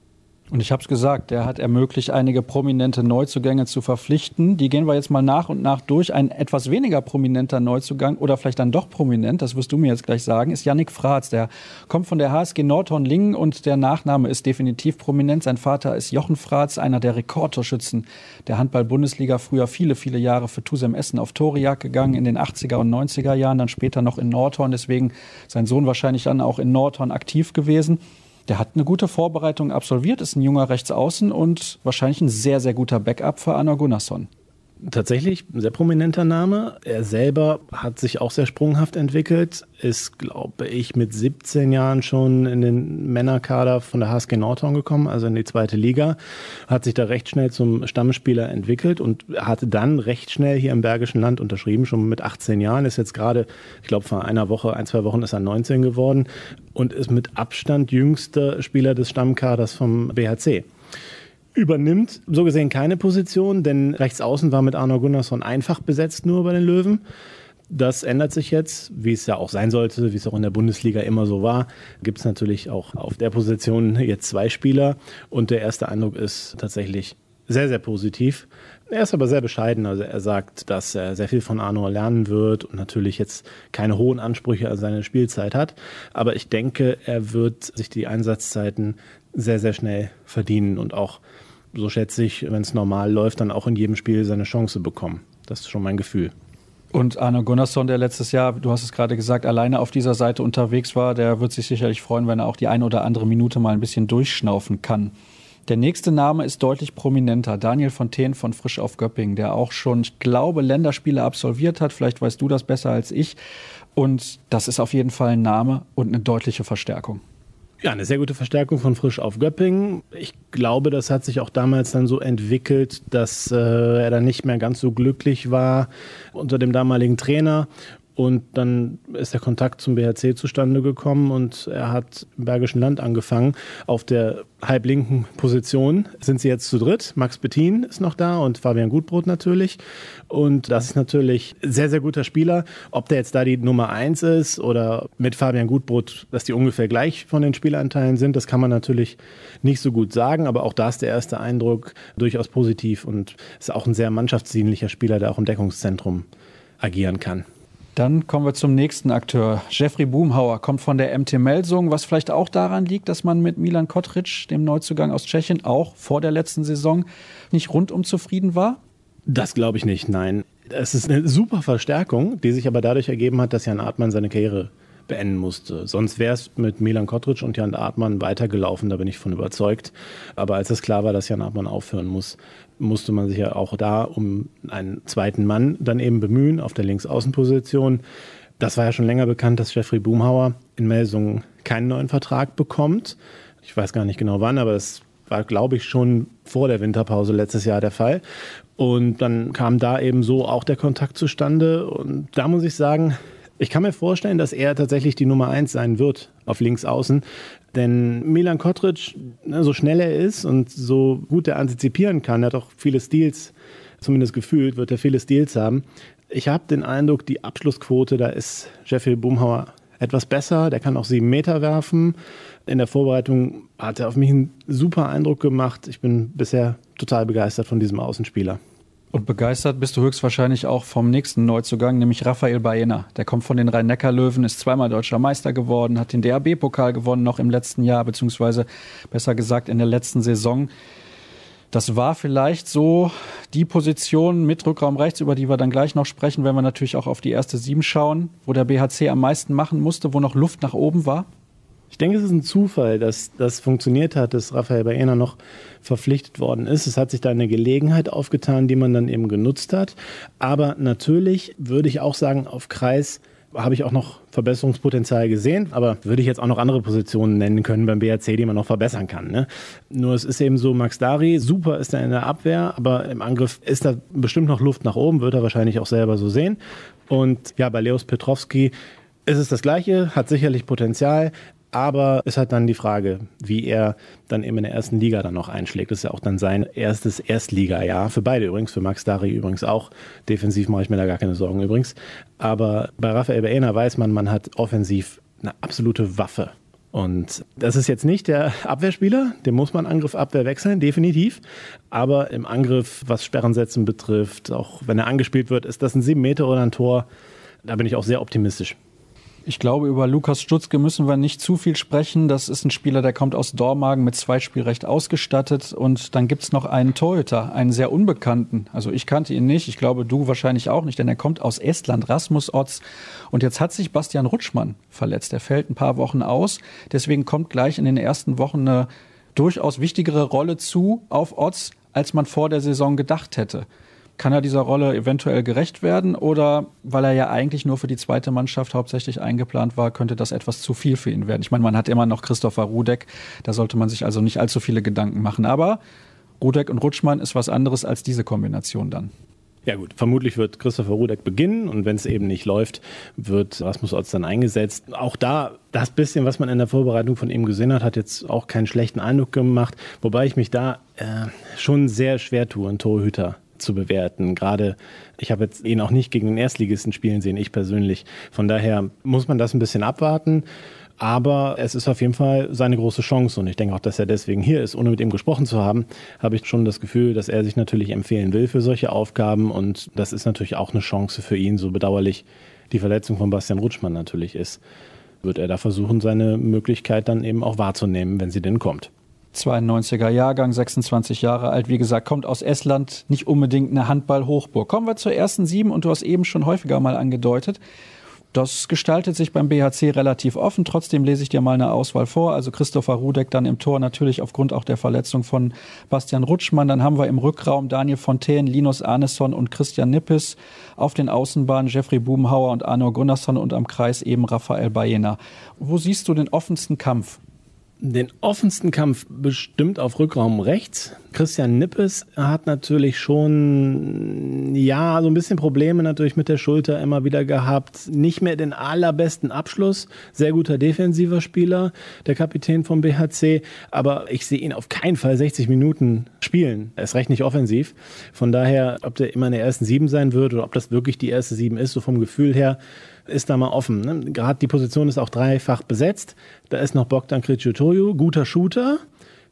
Und ich habe es gesagt, er hat ermöglicht, einige prominente Neuzugänge zu verpflichten. Die gehen wir jetzt mal nach und nach durch. Ein etwas weniger prominenter Neuzugang oder vielleicht dann doch prominent, das wirst du mir jetzt gleich sagen, ist Yannick Fratz. Der kommt von der HSG Nordhorn-Lingen und der Nachname ist definitiv prominent. Sein Vater ist Jochen Fratz, einer der Rekordtorschützen der Handball-Bundesliga. Früher viele, viele Jahre für Tusem Essen auf Toriak gegangen in den 80er und 90er Jahren, dann später noch in Nordhorn. Deswegen sein Sohn wahrscheinlich dann auch in Nordhorn aktiv gewesen. Der hat eine gute Vorbereitung absolviert, ist ein junger Rechtsaußen und wahrscheinlich ein sehr, sehr guter Backup für Anna Gunnarsson tatsächlich ein sehr prominenter Name. Er selber hat sich auch sehr sprunghaft entwickelt, ist, glaube ich, mit 17 Jahren schon in den Männerkader von der HSG Nordhorn gekommen, also in die zweite Liga, hat sich da recht schnell zum Stammspieler entwickelt und hatte dann recht schnell hier im Bergischen Land unterschrieben, schon mit 18 Jahren, ist jetzt gerade, ich glaube, vor einer Woche, ein, zwei Wochen ist er 19 geworden und ist mit Abstand jüngster Spieler des Stammkaders vom BHC übernimmt so gesehen keine Position, denn rechts außen war mit Arno Gunnarsson einfach besetzt nur bei den Löwen. Das ändert sich jetzt, wie es ja auch sein sollte, wie es auch in der Bundesliga immer so war. Gibt es natürlich auch auf der Position jetzt zwei Spieler und der erste Eindruck ist tatsächlich sehr, sehr positiv. Er ist aber sehr bescheiden. Also er sagt, dass er sehr viel von Arno lernen wird und natürlich jetzt keine hohen Ansprüche an seine Spielzeit hat. Aber ich denke, er wird sich die Einsatzzeiten sehr, sehr schnell verdienen und auch so schätze ich, wenn es normal läuft, dann auch in jedem Spiel seine Chance bekommen. Das ist schon mein Gefühl. Und Arne Gunnarsson, der letztes Jahr, du hast es gerade gesagt, alleine auf dieser Seite unterwegs war, der wird sich sicherlich freuen, wenn er auch die eine oder andere Minute mal ein bisschen durchschnaufen kann. Der nächste Name ist deutlich prominenter. Daniel Fontaine von Frisch auf Göppingen, der auch schon, ich glaube, Länderspiele absolviert hat. Vielleicht weißt du das besser als ich. Und das ist auf jeden Fall ein Name und eine deutliche Verstärkung. Ja, eine sehr gute Verstärkung von Frisch auf Göppingen. Ich glaube, das hat sich auch damals dann so entwickelt, dass äh, er dann nicht mehr ganz so glücklich war unter dem damaligen Trainer und dann ist der Kontakt zum BHC zustande gekommen und er hat im Bergischen Land angefangen. Auf der halblinken Position sind sie jetzt zu dritt. Max Bettin ist noch da und Fabian Gutbrot natürlich. Und das ist natürlich sehr, sehr guter Spieler. Ob der jetzt da die Nummer eins ist oder mit Fabian Gutbrot, dass die ungefähr gleich von den Spielanteilen sind, das kann man natürlich nicht so gut sagen. Aber auch da ist der erste Eindruck durchaus positiv und ist auch ein sehr mannschaftsdienlicher Spieler, der auch im Deckungszentrum agieren kann. Dann kommen wir zum nächsten Akteur. Jeffrey Boomhauer kommt von der MT Melsung, was vielleicht auch daran liegt, dass man mit Milan Kotric, dem Neuzugang aus Tschechien, auch vor der letzten Saison nicht rundum zufrieden war? Das glaube ich nicht, nein. Es ist eine super Verstärkung, die sich aber dadurch ergeben hat, dass Jan Artmann seine Karriere beenden musste. Sonst wäre es mit Milan Kotric und Jan Artmann weitergelaufen, da bin ich von überzeugt. Aber als es klar war, dass Jan Artmann aufhören muss, musste man sich ja auch da um einen zweiten Mann dann eben bemühen auf der Linksaußenposition. Das war ja schon länger bekannt, dass Jeffrey Boomhauer in Melsungen keinen neuen Vertrag bekommt. Ich weiß gar nicht genau wann, aber das war, glaube ich, schon vor der Winterpause letztes Jahr der Fall. Und dann kam da eben so auch der Kontakt zustande. Und da muss ich sagen, ich kann mir vorstellen, dass er tatsächlich die Nummer eins sein wird auf links außen. Denn Milan Kotric, ne, so schnell er ist und so gut er antizipieren kann, er hat auch viele Steals, zumindest gefühlt, wird er viele Steals haben. Ich habe den Eindruck, die Abschlussquote, da ist Jeffrey Boomhauer etwas besser. Der kann auch sieben Meter werfen. In der Vorbereitung hat er auf mich einen super Eindruck gemacht. Ich bin bisher total begeistert von diesem Außenspieler. Und begeistert bist du höchstwahrscheinlich auch vom nächsten Neuzugang, nämlich Raphael Baena. Der kommt von den Rhein-Neckar-Löwen, ist zweimal deutscher Meister geworden, hat den DAB-Pokal gewonnen noch im letzten Jahr, beziehungsweise besser gesagt in der letzten Saison. Das war vielleicht so die Position mit Rückraum rechts, über die wir dann gleich noch sprechen, wenn wir natürlich auch auf die erste Sieben schauen, wo der BHC am meisten machen musste, wo noch Luft nach oben war. Ich denke, es ist ein Zufall, dass das funktioniert hat, dass Raphael Baena noch verpflichtet worden ist. Es hat sich da eine Gelegenheit aufgetan, die man dann eben genutzt hat. Aber natürlich würde ich auch sagen, auf Kreis habe ich auch noch Verbesserungspotenzial gesehen, aber würde ich jetzt auch noch andere Positionen nennen können beim BRC, die man noch verbessern kann. Ne? Nur es ist eben so, Max Dari, super ist er in der Abwehr, aber im Angriff ist da bestimmt noch Luft nach oben, wird er wahrscheinlich auch selber so sehen. Und ja, bei Leos Petrovski ist es das Gleiche, hat sicherlich Potenzial, aber es hat dann die Frage, wie er dann eben in der ersten Liga dann noch einschlägt. Das ist ja auch dann sein erstes Erstliga-Jahr. Für beide übrigens, für Max Dari übrigens auch. Defensiv mache ich mir da gar keine Sorgen übrigens. Aber bei Rafael Baena weiß man, man hat offensiv eine absolute Waffe. Und das ist jetzt nicht der Abwehrspieler, den muss man Angriff Abwehr wechseln, definitiv. Aber im Angriff, was Sperrensetzen betrifft, auch wenn er angespielt wird, ist das ein 7 Meter oder ein Tor. Da bin ich auch sehr optimistisch. Ich glaube, über Lukas Stutzke müssen wir nicht zu viel sprechen. Das ist ein Spieler, der kommt aus Dormagen mit Zweitspielrecht ausgestattet. Und dann gibt es noch einen Torhüter, einen sehr unbekannten. Also ich kannte ihn nicht, ich glaube, du wahrscheinlich auch nicht, denn er kommt aus Estland, Rasmus Otz. Und jetzt hat sich Bastian Rutschmann verletzt. Er fällt ein paar Wochen aus. Deswegen kommt gleich in den ersten Wochen eine durchaus wichtigere Rolle zu auf Otz, als man vor der Saison gedacht hätte. Kann er dieser Rolle eventuell gerecht werden oder weil er ja eigentlich nur für die zweite Mannschaft hauptsächlich eingeplant war, könnte das etwas zu viel für ihn werden? Ich meine, man hat immer noch Christopher Rudek, da sollte man sich also nicht allzu viele Gedanken machen. Aber Rudek und Rutschmann ist was anderes als diese Kombination dann. Ja gut, vermutlich wird Christopher Rudek beginnen und wenn es eben nicht läuft, wird Rasmus Otz dann eingesetzt. Auch da, das bisschen, was man in der Vorbereitung von ihm gesehen hat, hat jetzt auch keinen schlechten Eindruck gemacht, wobei ich mich da äh, schon sehr schwer tue, einen Torhüter zu bewerten. Gerade, ich habe jetzt ihn auch nicht gegen den Erstligisten spielen sehen, ich persönlich. Von daher muss man das ein bisschen abwarten. Aber es ist auf jeden Fall seine große Chance und ich denke auch, dass er deswegen hier ist. Ohne mit ihm gesprochen zu haben, habe ich schon das Gefühl, dass er sich natürlich empfehlen will für solche Aufgaben und das ist natürlich auch eine Chance für ihn, so bedauerlich die Verletzung von Bastian Rutschmann natürlich ist. Wird er da versuchen, seine Möglichkeit dann eben auch wahrzunehmen, wenn sie denn kommt. 92er Jahrgang, 26 Jahre alt, wie gesagt, kommt aus Estland, nicht unbedingt eine Handball-Hochburg. Kommen wir zur ersten sieben und du hast eben schon häufiger mal angedeutet. Das gestaltet sich beim BHC relativ offen. Trotzdem lese ich dir mal eine Auswahl vor. Also Christopher Rudek dann im Tor, natürlich aufgrund auch der Verletzung von Bastian Rutschmann. Dann haben wir im Rückraum Daniel Fontaine, Linus Arneson und Christian Nippes. Auf den Außenbahnen Jeffrey Bubenhauer und Arno Gunnarsson und am Kreis eben Raphael Bayena. Wo siehst du den offensten Kampf den offensten Kampf bestimmt auf Rückraum rechts. Christian Nippes hat natürlich schon, ja, so ein bisschen Probleme natürlich mit der Schulter immer wieder gehabt. Nicht mehr den allerbesten Abschluss. Sehr guter defensiver Spieler, der Kapitän vom BHC. Aber ich sehe ihn auf keinen Fall 60 Minuten spielen. Er ist recht nicht offensiv. Von daher, ob der immer in der ersten Sieben sein wird oder ob das wirklich die erste Sieben ist, so vom Gefühl her, ist da mal offen. Ne? Gerade die Position ist auch dreifach besetzt. Da ist noch Bogdan Kriciotoju, guter Shooter,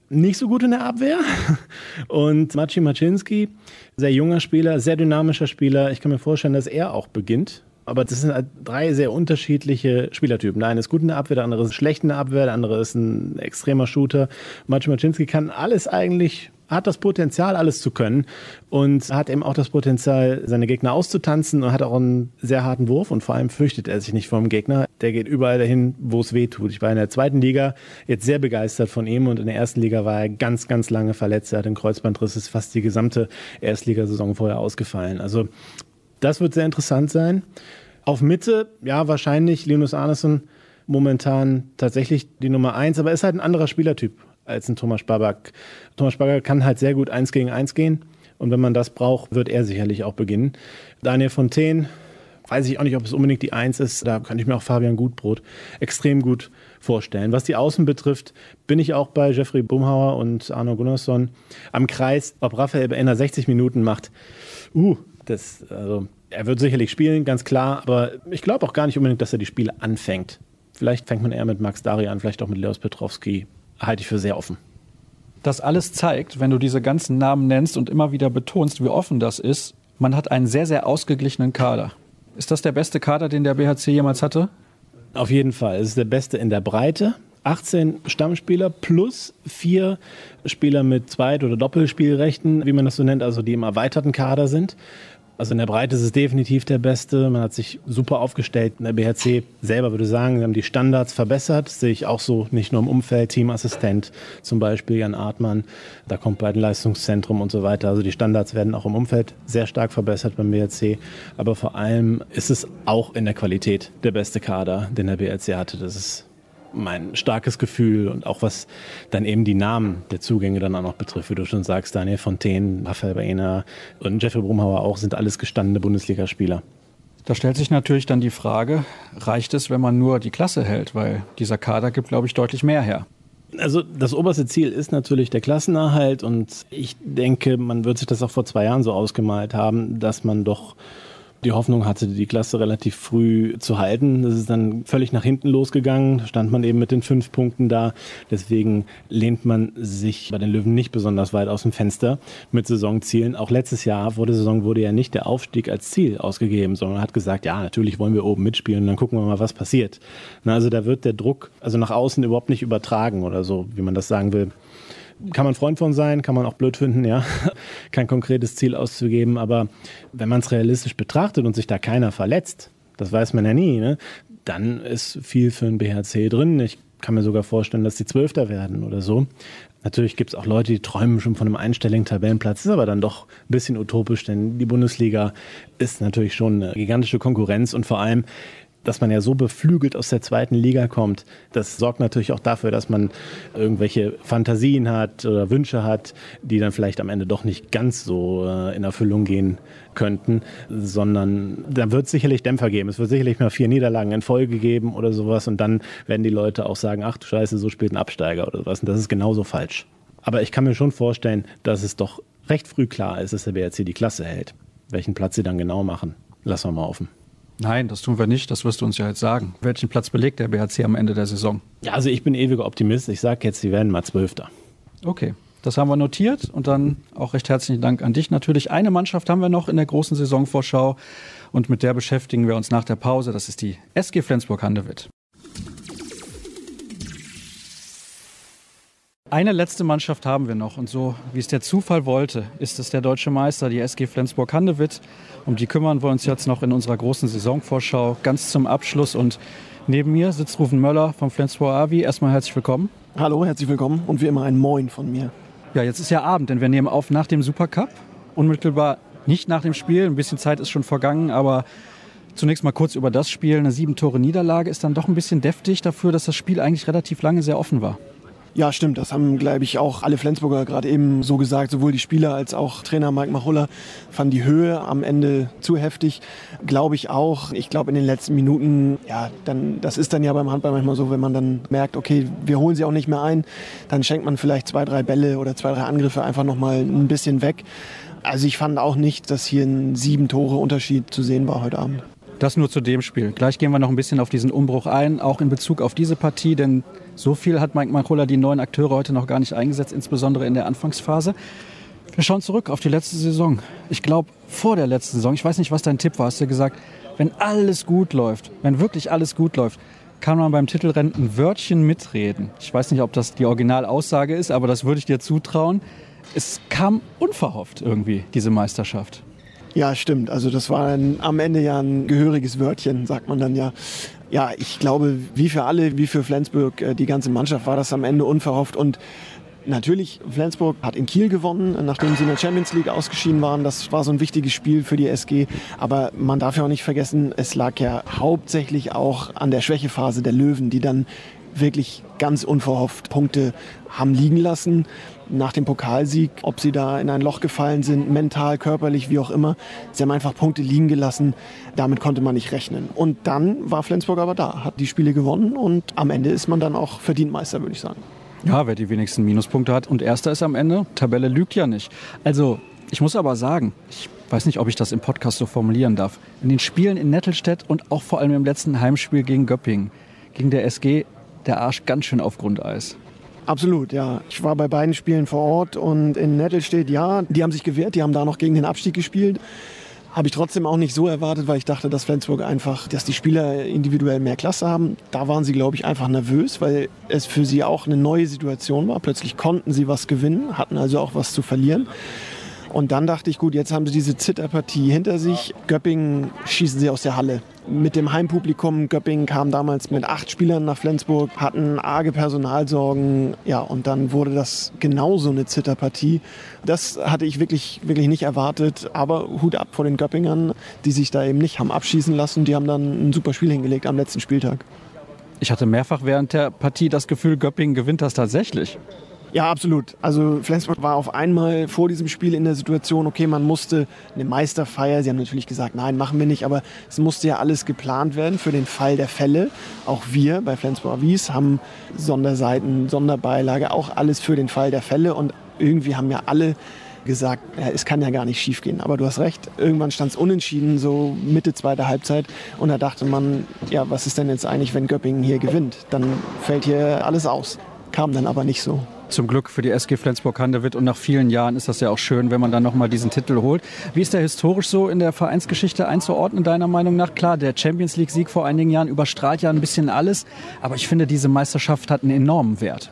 nicht so gut in der Abwehr. Und Maciej Maczynski, sehr junger Spieler, sehr dynamischer Spieler. Ich kann mir vorstellen, dass er auch beginnt. Aber das sind halt drei sehr unterschiedliche Spielertypen. Der eine ist gut in der Abwehr, der andere ist schlecht in der Abwehr, der andere ist ein extremer Shooter. Maciej Maczynski kann alles eigentlich hat das Potenzial, alles zu können und hat eben auch das Potenzial, seine Gegner auszutanzen und hat auch einen sehr harten Wurf und vor allem fürchtet er sich nicht vor dem Gegner. Der geht überall dahin, wo es weh tut. Ich war in der zweiten Liga jetzt sehr begeistert von ihm und in der ersten Liga war er ganz, ganz lange verletzt. Er hat einen Kreuzbandriss, ist fast die gesamte Erstligasaison vorher ausgefallen. Also das wird sehr interessant sein. Auf Mitte, ja, wahrscheinlich Linus Arneson momentan tatsächlich die Nummer eins, aber er ist halt ein anderer Spielertyp als ein Thomas Babak. Thomas Babak kann halt sehr gut eins gegen eins gehen. Und wenn man das braucht, wird er sicherlich auch beginnen. Daniel Fontaine, weiß ich auch nicht, ob es unbedingt die Eins ist. Da kann ich mir auch Fabian Gutbrot extrem gut vorstellen. Was die Außen betrifft, bin ich auch bei Jeffrey Bumhauer und Arno Gunnarsson am Kreis. Ob Raphael Beender 60 Minuten macht, uh, das, also, er wird sicherlich spielen, ganz klar. Aber ich glaube auch gar nicht unbedingt, dass er die Spiele anfängt. Vielleicht fängt man eher mit Max Dari an, vielleicht auch mit Leos Petrowski halte ich für sehr offen. Das alles zeigt, wenn du diese ganzen Namen nennst und immer wieder betonst, wie offen das ist, man hat einen sehr, sehr ausgeglichenen Kader. Ist das der beste Kader, den der BHC jemals hatte? Auf jeden Fall. Es ist der beste in der Breite. 18 Stammspieler plus vier Spieler mit Zweit- oder Doppelspielrechten, wie man das so nennt, also die im erweiterten Kader sind. Also in der Breite ist es definitiv der beste. Man hat sich super aufgestellt. In der BHC selber würde sagen, sie haben die Standards verbessert. Sehe ich auch so, nicht nur im Umfeld, Teamassistent, zum Beispiel Jan Artmann, da kommt bei dem Leistungszentrum und so weiter. Also die Standards werden auch im Umfeld sehr stark verbessert beim BHC. Aber vor allem ist es auch in der Qualität der beste Kader, den der BHC hatte. Das ist mein starkes Gefühl und auch was dann eben die Namen der Zugänge dann auch noch betrifft, wie du schon sagst, Daniel Fontaine, Raphael Baena und Jeffrey Brumhauer auch, sind alles gestandene Bundesligaspieler. Da stellt sich natürlich dann die Frage, reicht es, wenn man nur die Klasse hält? Weil dieser Kader gibt, glaube ich, deutlich mehr her. Also das oberste Ziel ist natürlich der Klassenerhalt und ich denke, man wird sich das auch vor zwei Jahren so ausgemalt haben, dass man doch die Hoffnung hatte, die Klasse relativ früh zu halten. Das ist dann völlig nach hinten losgegangen. Stand man eben mit den fünf Punkten da. Deswegen lehnt man sich bei den Löwen nicht besonders weit aus dem Fenster mit Saisonzielen. Auch letztes Jahr vor der Saison wurde ja nicht der Aufstieg als Ziel ausgegeben, sondern hat gesagt, ja, natürlich wollen wir oben mitspielen dann gucken wir mal, was passiert. Na, also da wird der Druck also nach außen überhaupt nicht übertragen oder so, wie man das sagen will kann man Freund von sein, kann man auch blöd finden, ja, kein konkretes Ziel auszugeben, aber wenn man es realistisch betrachtet und sich da keiner verletzt, das weiß man ja nie, ne, dann ist viel für ein BHC drin. Ich kann mir sogar vorstellen, dass die Zwölfter werden oder so. Natürlich gibt es auch Leute, die träumen schon von einem einstelligen Tabellenplatz, ist aber dann doch ein bisschen utopisch, denn die Bundesliga ist natürlich schon eine gigantische Konkurrenz und vor allem dass man ja so beflügelt aus der zweiten Liga kommt, das sorgt natürlich auch dafür, dass man irgendwelche Fantasien hat oder Wünsche hat, die dann vielleicht am Ende doch nicht ganz so äh, in Erfüllung gehen könnten, sondern da wird es sicherlich Dämpfer geben. Es wird sicherlich mal vier Niederlagen in Folge geben oder sowas und dann werden die Leute auch sagen, ach du Scheiße, so spielt ein Absteiger oder sowas. Und das ist genauso falsch. Aber ich kann mir schon vorstellen, dass es doch recht früh klar ist, dass der BRC die Klasse hält. Welchen Platz sie dann genau machen, lassen wir mal offen. Nein, das tun wir nicht. Das wirst du uns ja jetzt sagen. Welchen Platz belegt der BHC am Ende der Saison? Ja, also ich bin ewiger Optimist. Ich sage jetzt, sie werden mal Zwölfter. Okay. Das haben wir notiert und dann auch recht herzlichen Dank an dich natürlich. Eine Mannschaft haben wir noch in der großen Saisonvorschau und mit der beschäftigen wir uns nach der Pause. Das ist die SG Flensburg-Handewitt. Eine letzte Mannschaft haben wir noch und so, wie es der Zufall wollte, ist es der deutsche Meister, die SG Flensburg-Handewitt. Um die kümmern wir uns jetzt noch in unserer großen Saisonvorschau ganz zum Abschluss und neben mir sitzt Rufen Möller vom Flensburg Avi. Erstmal herzlich willkommen. Hallo, herzlich willkommen und wie immer ein Moin von mir. Ja, jetzt ist ja Abend, denn wir nehmen auf nach dem Supercup. Unmittelbar nicht nach dem Spiel, ein bisschen Zeit ist schon vergangen, aber Zunächst mal kurz über das Spiel. Eine sieben Tore Niederlage ist dann doch ein bisschen deftig dafür, dass das Spiel eigentlich relativ lange sehr offen war. Ja, stimmt. Das haben, glaube ich, auch alle Flensburger gerade eben so gesagt. Sowohl die Spieler als auch Trainer Mike Machulla fanden die Höhe am Ende zu heftig. Glaube ich auch. Ich glaube, in den letzten Minuten, ja, dann, das ist dann ja beim Handball manchmal so, wenn man dann merkt, okay, wir holen sie auch nicht mehr ein, dann schenkt man vielleicht zwei, drei Bälle oder zwei, drei Angriffe einfach nochmal ein bisschen weg. Also ich fand auch nicht, dass hier ein sieben Tore Unterschied zu sehen war heute Abend. Das nur zu dem Spiel. Gleich gehen wir noch ein bisschen auf diesen Umbruch ein, auch in Bezug auf diese Partie, denn so viel hat Mike Mankola die neuen Akteure heute noch gar nicht eingesetzt, insbesondere in der Anfangsphase. Wir schauen zurück auf die letzte Saison. Ich glaube, vor der letzten Saison, ich weiß nicht, was dein Tipp war, hast du gesagt, wenn alles gut läuft, wenn wirklich alles gut läuft, kann man beim Titelrennen ein Wörtchen mitreden. Ich weiß nicht, ob das die Originalaussage ist, aber das würde ich dir zutrauen. Es kam unverhofft irgendwie, diese Meisterschaft. Ja, stimmt. Also das war ein, am Ende ja ein gehöriges Wörtchen, sagt man dann ja. Ja, ich glaube, wie für alle, wie für Flensburg, äh, die ganze Mannschaft war das am Ende unverhofft und Natürlich, Flensburg hat in Kiel gewonnen, nachdem sie in der Champions League ausgeschieden waren. Das war so ein wichtiges Spiel für die SG. Aber man darf ja auch nicht vergessen, es lag ja hauptsächlich auch an der Schwächephase der Löwen, die dann wirklich ganz unverhofft Punkte haben liegen lassen nach dem Pokalsieg, ob sie da in ein Loch gefallen sind, mental, körperlich, wie auch immer. Sie haben einfach Punkte liegen gelassen. Damit konnte man nicht rechnen. Und dann war Flensburg aber da, hat die Spiele gewonnen und am Ende ist man dann auch verdient Meister, würde ich sagen. Ja, wer die wenigsten Minuspunkte hat und Erster ist am Ende, Tabelle lügt ja nicht. Also, ich muss aber sagen, ich weiß nicht, ob ich das im Podcast so formulieren darf. In den Spielen in Nettelstedt und auch vor allem im letzten Heimspiel gegen Göppingen ging der SG der Arsch ganz schön auf Grundeis. Absolut, ja. Ich war bei beiden Spielen vor Ort und in Nettelstedt, ja, die haben sich gewehrt, die haben da noch gegen den Abstieg gespielt. Habe ich trotzdem auch nicht so erwartet, weil ich dachte, dass Flensburg einfach, dass die Spieler individuell mehr Klasse haben. Da waren sie, glaube ich, einfach nervös, weil es für sie auch eine neue Situation war. Plötzlich konnten sie was gewinnen, hatten also auch was zu verlieren. Und dann dachte ich, gut, jetzt haben sie diese Zitterpartie hinter sich. Göppingen schießen sie aus der Halle. Mit dem Heimpublikum, Göppingen kam damals mit acht Spielern nach Flensburg, hatten arge Personalsorgen. Ja, und dann wurde das genauso eine Zitterpartie. Das hatte ich wirklich, wirklich nicht erwartet. Aber Hut ab vor den Göppingern, die sich da eben nicht haben abschießen lassen. Die haben dann ein super Spiel hingelegt am letzten Spieltag. Ich hatte mehrfach während der Partie das Gefühl, Göppingen gewinnt das tatsächlich. Ja, absolut. Also Flensburg war auf einmal vor diesem Spiel in der Situation, okay, man musste eine Meisterfeier, sie haben natürlich gesagt, nein, machen wir nicht, aber es musste ja alles geplant werden für den Fall der Fälle. Auch wir bei Flensburg Wies haben Sonderseiten, Sonderbeilage, auch alles für den Fall der Fälle und irgendwie haben ja alle gesagt, ja, es kann ja gar nicht schief gehen. Aber du hast recht, irgendwann stand es unentschieden, so Mitte zweiter Halbzeit. Und da dachte man, ja, was ist denn jetzt eigentlich, wenn Göppingen hier gewinnt? Dann fällt hier alles aus. Kam dann aber nicht so zum Glück für die SG Flensburg-Handewitt. Und nach vielen Jahren ist das ja auch schön, wenn man dann nochmal diesen Titel holt. Wie ist der historisch so in der Vereinsgeschichte einzuordnen, deiner Meinung nach? Klar, der Champions League-Sieg vor einigen Jahren überstrahlt ja ein bisschen alles. Aber ich finde, diese Meisterschaft hat einen enormen Wert.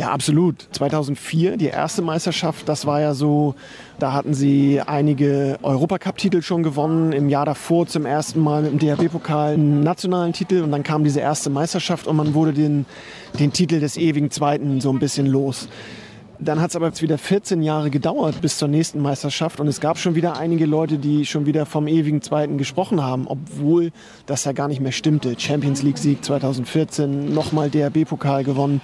Ja, absolut. 2004, die erste Meisterschaft, das war ja so, da hatten sie einige Europacup-Titel schon gewonnen. Im Jahr davor zum ersten Mal mit dem DHB-Pokal einen nationalen Titel. Und dann kam diese erste Meisterschaft und man wurde den, den Titel des ewigen Zweiten so ein bisschen los. Dann hat es aber jetzt wieder 14 Jahre gedauert bis zur nächsten Meisterschaft und es gab schon wieder einige Leute, die schon wieder vom ewigen Zweiten gesprochen haben, obwohl das ja gar nicht mehr stimmte. Champions League Sieg 2014, nochmal DRB-Pokal gewonnen.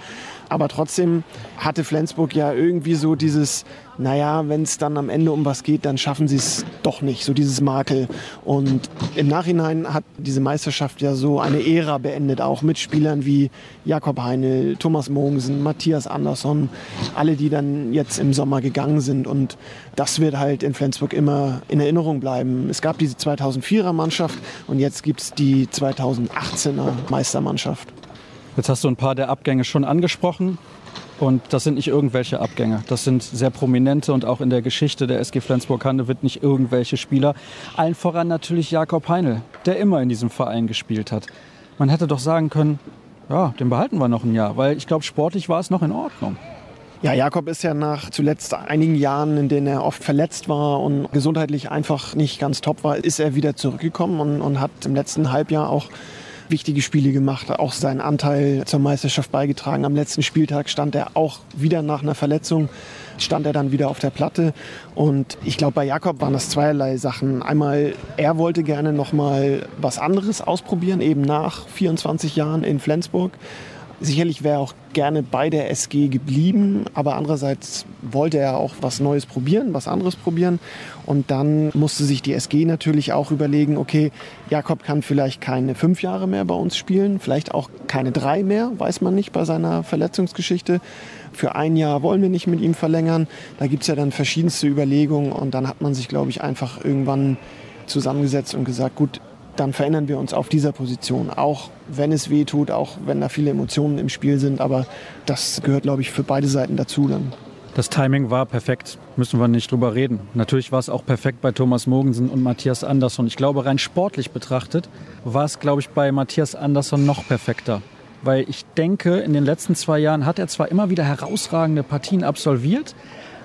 Aber trotzdem hatte Flensburg ja irgendwie so dieses, naja, wenn es dann am Ende um was geht, dann schaffen sie es doch nicht, so dieses Makel. Und im Nachhinein hat diese Meisterschaft ja so eine Ära beendet, auch mit Spielern wie Jakob Heinl, Thomas Mogensen, Matthias Andersson, alle, die dann jetzt im Sommer gegangen sind. Und das wird halt in Flensburg immer in Erinnerung bleiben. Es gab diese 2004er Mannschaft und jetzt gibt es die 2018er Meistermannschaft. Jetzt hast du ein paar der Abgänge schon angesprochen. Und das sind nicht irgendwelche Abgänge. Das sind sehr prominente und auch in der Geschichte der SG Flensburg-Handewitt nicht irgendwelche Spieler. Allen voran natürlich Jakob Heinl, der immer in diesem Verein gespielt hat. Man hätte doch sagen können, ja, den behalten wir noch ein Jahr, weil ich glaube, sportlich war es noch in Ordnung. Ja, Jakob ist ja nach zuletzt einigen Jahren, in denen er oft verletzt war und gesundheitlich einfach nicht ganz top war, ist er wieder zurückgekommen und, und hat im letzten Halbjahr auch wichtige Spiele gemacht, auch seinen Anteil zur Meisterschaft beigetragen. Am letzten Spieltag stand er auch wieder nach einer Verletzung, stand er dann wieder auf der Platte. Und ich glaube, bei Jakob waren das zweierlei Sachen. Einmal, er wollte gerne noch mal was anderes ausprobieren, eben nach 24 Jahren in Flensburg. Sicherlich wäre er auch gerne bei der SG geblieben, aber andererseits wollte er auch was Neues probieren, was anderes probieren. Und dann musste sich die SG natürlich auch überlegen, okay, Jakob kann vielleicht keine fünf Jahre mehr bei uns spielen, vielleicht auch keine drei mehr, weiß man nicht bei seiner Verletzungsgeschichte. Für ein Jahr wollen wir nicht mit ihm verlängern. Da gibt es ja dann verschiedenste Überlegungen und dann hat man sich, glaube ich, einfach irgendwann zusammengesetzt und gesagt, gut, dann verändern wir uns auf dieser Position. Auch wenn es weh tut, auch wenn da viele Emotionen im Spiel sind. Aber das gehört, glaube ich, für beide Seiten dazu dann. Das Timing war perfekt, müssen wir nicht drüber reden. Natürlich war es auch perfekt bei Thomas Mogensen und Matthias Andersson. Ich glaube, rein sportlich betrachtet war es, glaube ich, bei Matthias Andersson noch perfekter. Weil ich denke, in den letzten zwei Jahren hat er zwar immer wieder herausragende Partien absolviert,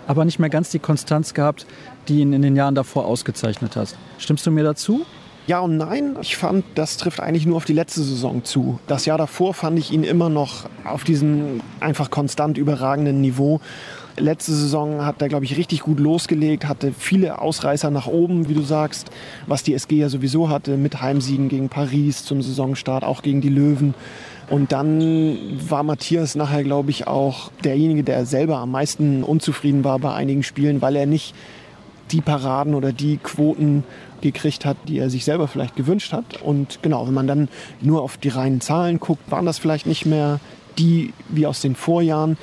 aber nicht mehr ganz die Konstanz gehabt, die ihn in den Jahren davor ausgezeichnet hat. Stimmst du mir dazu? Ja und nein. Ich fand, das trifft eigentlich nur auf die letzte Saison zu. Das Jahr davor fand ich ihn immer noch auf diesem einfach konstant überragenden Niveau. Letzte Saison hat er, glaube ich, richtig gut losgelegt, hatte viele Ausreißer nach oben, wie du sagst, was die SG ja sowieso hatte, mit Heimsiegen gegen Paris zum Saisonstart, auch gegen die Löwen. Und dann war Matthias nachher, glaube ich, auch derjenige, der selber am meisten unzufrieden war bei einigen Spielen, weil er nicht die Paraden oder die Quoten gekriegt hat, die er sich selber vielleicht gewünscht hat. Und genau, wenn man dann nur auf die reinen Zahlen guckt, waren das vielleicht nicht mehr die wie aus den Vorjahren.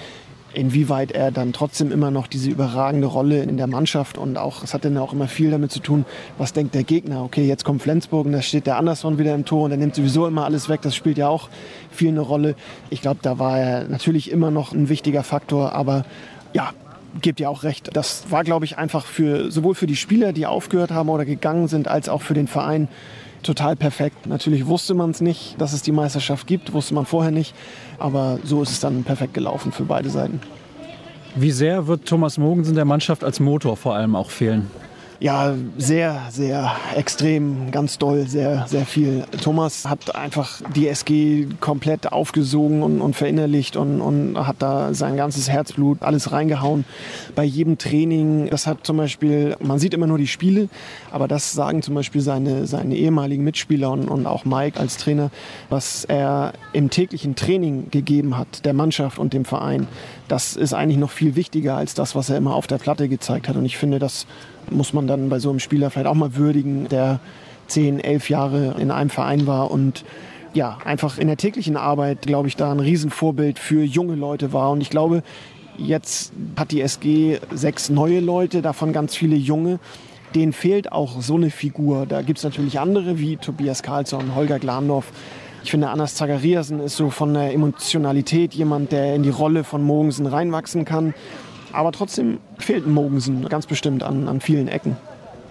Inwieweit er dann trotzdem immer noch diese überragende Rolle in der Mannschaft und auch, es hat dann auch immer viel damit zu tun, was denkt der Gegner. Okay, jetzt kommt Flensburg und da steht der Andersson wieder im Tor und der nimmt sowieso immer alles weg. Das spielt ja auch viel eine Rolle. Ich glaube, da war er natürlich immer noch ein wichtiger Faktor, aber ja, gebt ihr auch recht. Das war, glaube ich, einfach für sowohl für die Spieler, die aufgehört haben oder gegangen sind, als auch für den Verein total perfekt. Natürlich wusste man es nicht, dass es die Meisterschaft gibt, wusste man vorher nicht, aber so ist es dann perfekt gelaufen für beide Seiten. Wie sehr wird Thomas Mogensen der Mannschaft als Motor vor allem auch fehlen? Ja, sehr, sehr extrem, ganz doll, sehr, sehr viel. Thomas hat einfach die SG komplett aufgesogen und, und verinnerlicht und, und hat da sein ganzes Herzblut, alles reingehauen. Bei jedem Training, das hat zum Beispiel, man sieht immer nur die Spiele, aber das sagen zum Beispiel seine, seine ehemaligen Mitspieler und, und auch Mike als Trainer, was er im täglichen Training gegeben hat, der Mannschaft und dem Verein. Das ist eigentlich noch viel wichtiger als das, was er immer auf der Platte gezeigt hat. Und ich finde, das muss man dann bei so einem Spieler vielleicht auch mal würdigen, der zehn, elf Jahre in einem Verein war und ja, einfach in der täglichen Arbeit, glaube ich, da ein Riesenvorbild für junge Leute war. Und ich glaube, jetzt hat die SG sechs neue Leute, davon ganz viele junge. Denen fehlt auch so eine Figur. Da gibt es natürlich andere wie Tobias Karlsson, Holger Glandorf. Ich finde, Anas Zagariasen ist so von der Emotionalität jemand, der in die Rolle von Mogensen reinwachsen kann. Aber trotzdem fehlt Mogensen ganz bestimmt an, an vielen Ecken.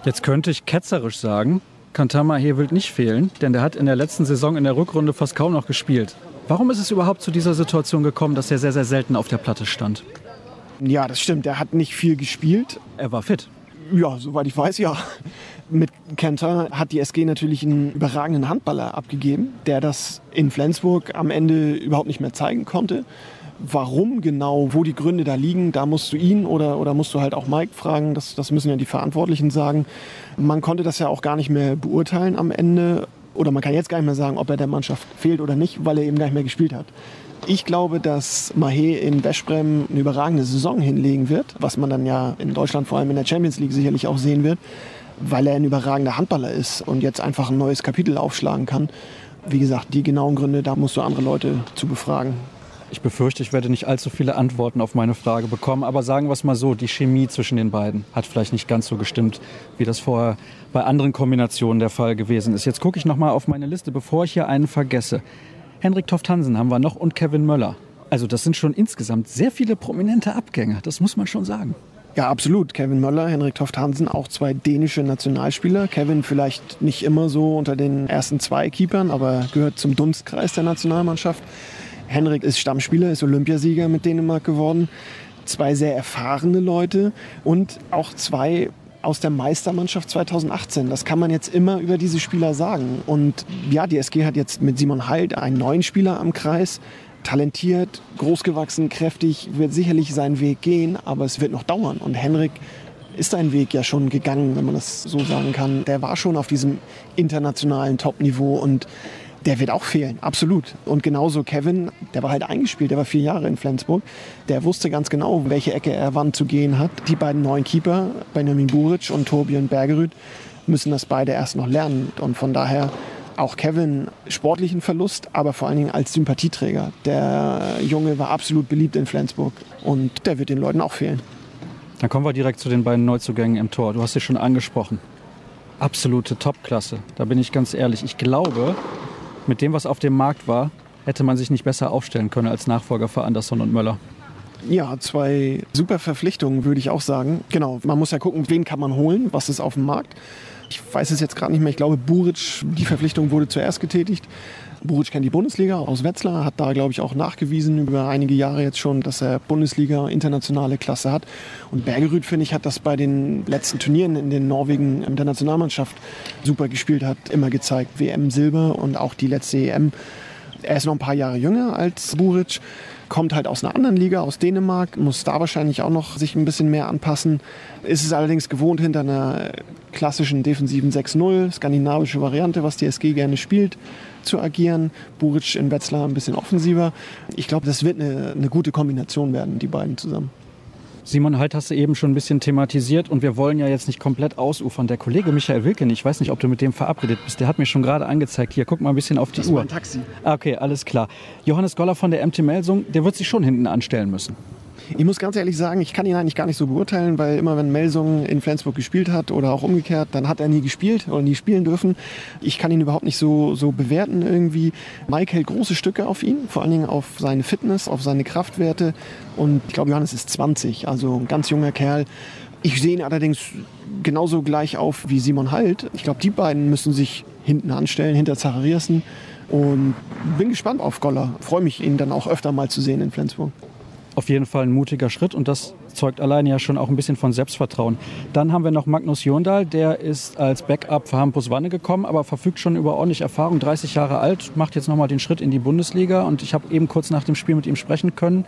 Jetzt könnte ich ketzerisch sagen, Kantama hier will nicht fehlen, denn der hat in der letzten Saison in der Rückrunde fast kaum noch gespielt. Warum ist es überhaupt zu dieser Situation gekommen, dass er sehr, sehr selten auf der Platte stand? Ja, das stimmt. Er hat nicht viel gespielt. Er war fit. Ja, soweit ich weiß, ja. Mit Kenter hat die SG natürlich einen überragenden Handballer abgegeben, der das in Flensburg am Ende überhaupt nicht mehr zeigen konnte warum genau, wo die Gründe da liegen, da musst du ihn oder, oder musst du halt auch Mike fragen. Das, das müssen ja die Verantwortlichen sagen. Man konnte das ja auch gar nicht mehr beurteilen am Ende. Oder man kann jetzt gar nicht mehr sagen, ob er der Mannschaft fehlt oder nicht, weil er eben gar nicht mehr gespielt hat. Ich glaube, dass Mahé in Westbrem eine überragende Saison hinlegen wird, was man dann ja in Deutschland vor allem in der Champions League sicherlich auch sehen wird, weil er ein überragender Handballer ist und jetzt einfach ein neues Kapitel aufschlagen kann. Wie gesagt, die genauen Gründe, da musst du andere Leute zu befragen. Ich befürchte, ich werde nicht allzu viele Antworten auf meine Frage bekommen. Aber sagen wir es mal so, die Chemie zwischen den beiden hat vielleicht nicht ganz so gestimmt, wie das vorher bei anderen Kombinationen der Fall gewesen ist. Jetzt gucke ich noch mal auf meine Liste, bevor ich hier einen vergesse. Henrik Toft-Hansen haben wir noch und Kevin Möller. Also das sind schon insgesamt sehr viele prominente Abgänge, das muss man schon sagen. Ja, absolut. Kevin Möller, Henrik Toft-Hansen, auch zwei dänische Nationalspieler. Kevin vielleicht nicht immer so unter den ersten zwei Keepern, aber gehört zum Dunstkreis der Nationalmannschaft. Henrik ist Stammspieler, ist Olympiasieger mit Dänemark geworden. zwei sehr erfahrene Leute und auch zwei aus der Meistermannschaft 2018. Das kann man jetzt immer über diese Spieler sagen. Und ja, die SG hat jetzt mit Simon Halt einen neuen Spieler am Kreis. Talentiert, großgewachsen, kräftig, wird sicherlich seinen Weg gehen, aber es wird noch dauern. Und Henrik ist seinen Weg ja schon gegangen, wenn man das so sagen kann. Der war schon auf diesem internationalen Top-Niveau und der wird auch fehlen, absolut. Und genauso Kevin, der war halt eingespielt, der war vier Jahre in Flensburg. Der wusste ganz genau, welche Ecke er wann zu gehen hat. Die beiden neuen Keeper, Benjamin Buric und Torbjörn Bergerüth, müssen das beide erst noch lernen. Und von daher auch Kevin sportlichen Verlust, aber vor allen Dingen als Sympathieträger. Der Junge war absolut beliebt in Flensburg und der wird den Leuten auch fehlen. Dann kommen wir direkt zu den beiden Neuzugängen im Tor. Du hast sie schon angesprochen. Absolute Topklasse. Da bin ich ganz ehrlich. Ich glaube, mit dem, was auf dem Markt war, hätte man sich nicht besser aufstellen können als Nachfolger für Anderson und Möller. Ja, zwei super Verpflichtungen, würde ich auch sagen. Genau, man muss ja gucken, wen kann man holen, was ist auf dem Markt. Ich weiß es jetzt gerade nicht mehr. Ich glaube, Buric, die Verpflichtung wurde zuerst getätigt. Buric kennt die Bundesliga aus Wetzlar, hat da, glaube ich, auch nachgewiesen über einige Jahre jetzt schon, dass er Bundesliga internationale Klasse hat. Und Bergerud, finde ich, hat das bei den letzten Turnieren in den Norwegen mit der Nationalmannschaft super gespielt, hat immer gezeigt. WM Silber und auch die letzte EM. Er ist noch ein paar Jahre jünger als Buric kommt halt aus einer anderen Liga, aus Dänemark, muss da wahrscheinlich auch noch sich ein bisschen mehr anpassen. Ist es allerdings gewohnt hinter einer klassischen defensiven 6-0, skandinavische Variante, was die SG gerne spielt zu agieren. Buric in Wetzlar ein bisschen offensiver. Ich glaube, das wird eine, eine gute Kombination werden, die beiden zusammen. Simon Halt hast du eben schon ein bisschen thematisiert und wir wollen ja jetzt nicht komplett ausufern. Der Kollege Michael Wilken, ich weiß nicht, ob du mit dem verabredet bist, der hat mir schon gerade angezeigt, hier, guck mal ein bisschen auf die das Uhr. War ein Taxi. Ah, okay, alles klar. Johannes Goller von der MT Melsung, der wird sich schon hinten anstellen müssen. Ich muss ganz ehrlich sagen, ich kann ihn eigentlich gar nicht so beurteilen, weil immer wenn Melsung in Flensburg gespielt hat oder auch umgekehrt, dann hat er nie gespielt oder nie spielen dürfen. Ich kann ihn überhaupt nicht so, so bewerten irgendwie. Mike hält große Stücke auf ihn, vor allen Dingen auf seine Fitness, auf seine Kraftwerte. Und ich glaube, Johannes ist 20, also ein ganz junger Kerl. Ich sehe ihn allerdings genauso gleich auf wie Simon Halt. Ich glaube, die beiden müssen sich hinten anstellen, hinter Zachariasen. Und bin gespannt auf Goller. Freue mich, ihn dann auch öfter mal zu sehen in Flensburg auf jeden Fall ein mutiger Schritt und das zeugt alleine ja schon auch ein bisschen von Selbstvertrauen. Dann haben wir noch Magnus Jondal, der ist als Backup für Hampus Wanne gekommen, aber verfügt schon über ordentlich Erfahrung, 30 Jahre alt, macht jetzt nochmal den Schritt in die Bundesliga und ich habe eben kurz nach dem Spiel mit ihm sprechen können.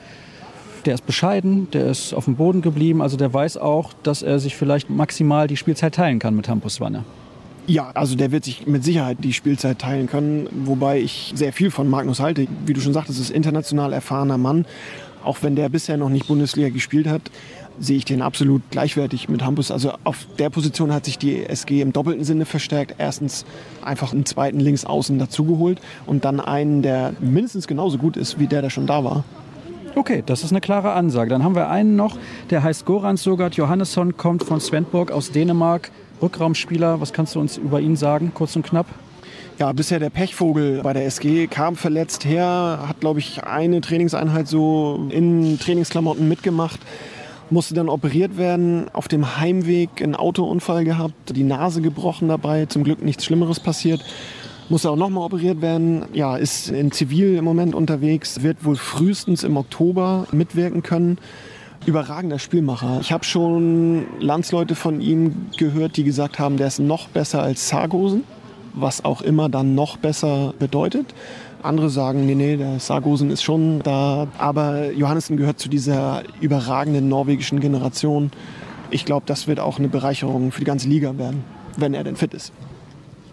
Der ist bescheiden, der ist auf dem Boden geblieben, also der weiß auch, dass er sich vielleicht maximal die Spielzeit teilen kann mit Hampus Wanne. Ja, also der wird sich mit Sicherheit die Spielzeit teilen können, wobei ich sehr viel von Magnus halte. Wie du schon sagtest, ist international erfahrener Mann auch wenn der bisher noch nicht Bundesliga gespielt hat, sehe ich den absolut gleichwertig mit Hampus. Also auf der Position hat sich die SG im doppelten Sinne verstärkt. Erstens einfach einen zweiten Linksaußen dazugeholt und dann einen, der mindestens genauso gut ist wie der, der schon da war. Okay, das ist eine klare Ansage. Dann haben wir einen noch, der heißt Goran Sogard Johannesson, kommt von Svendborg aus Dänemark. Rückraumspieler, was kannst du uns über ihn sagen, kurz und knapp? Ja, bisher der Pechvogel bei der SG, kam verletzt her, hat, glaube ich, eine Trainingseinheit so in Trainingsklamotten mitgemacht, musste dann operiert werden, auf dem Heimweg einen Autounfall gehabt, die Nase gebrochen dabei, zum Glück nichts Schlimmeres passiert. Musste auch nochmal operiert werden, ja, ist in Zivil im Moment unterwegs, wird wohl frühestens im Oktober mitwirken können überragender Spielmacher. Ich habe schon Landsleute von ihm gehört, die gesagt haben, der ist noch besser als Sargosen was auch immer dann noch besser bedeutet. Andere sagen, nee, nee, der Sargosen ist schon da. Aber Johannessen gehört zu dieser überragenden norwegischen Generation. Ich glaube, das wird auch eine Bereicherung für die ganze Liga werden, wenn er denn fit ist.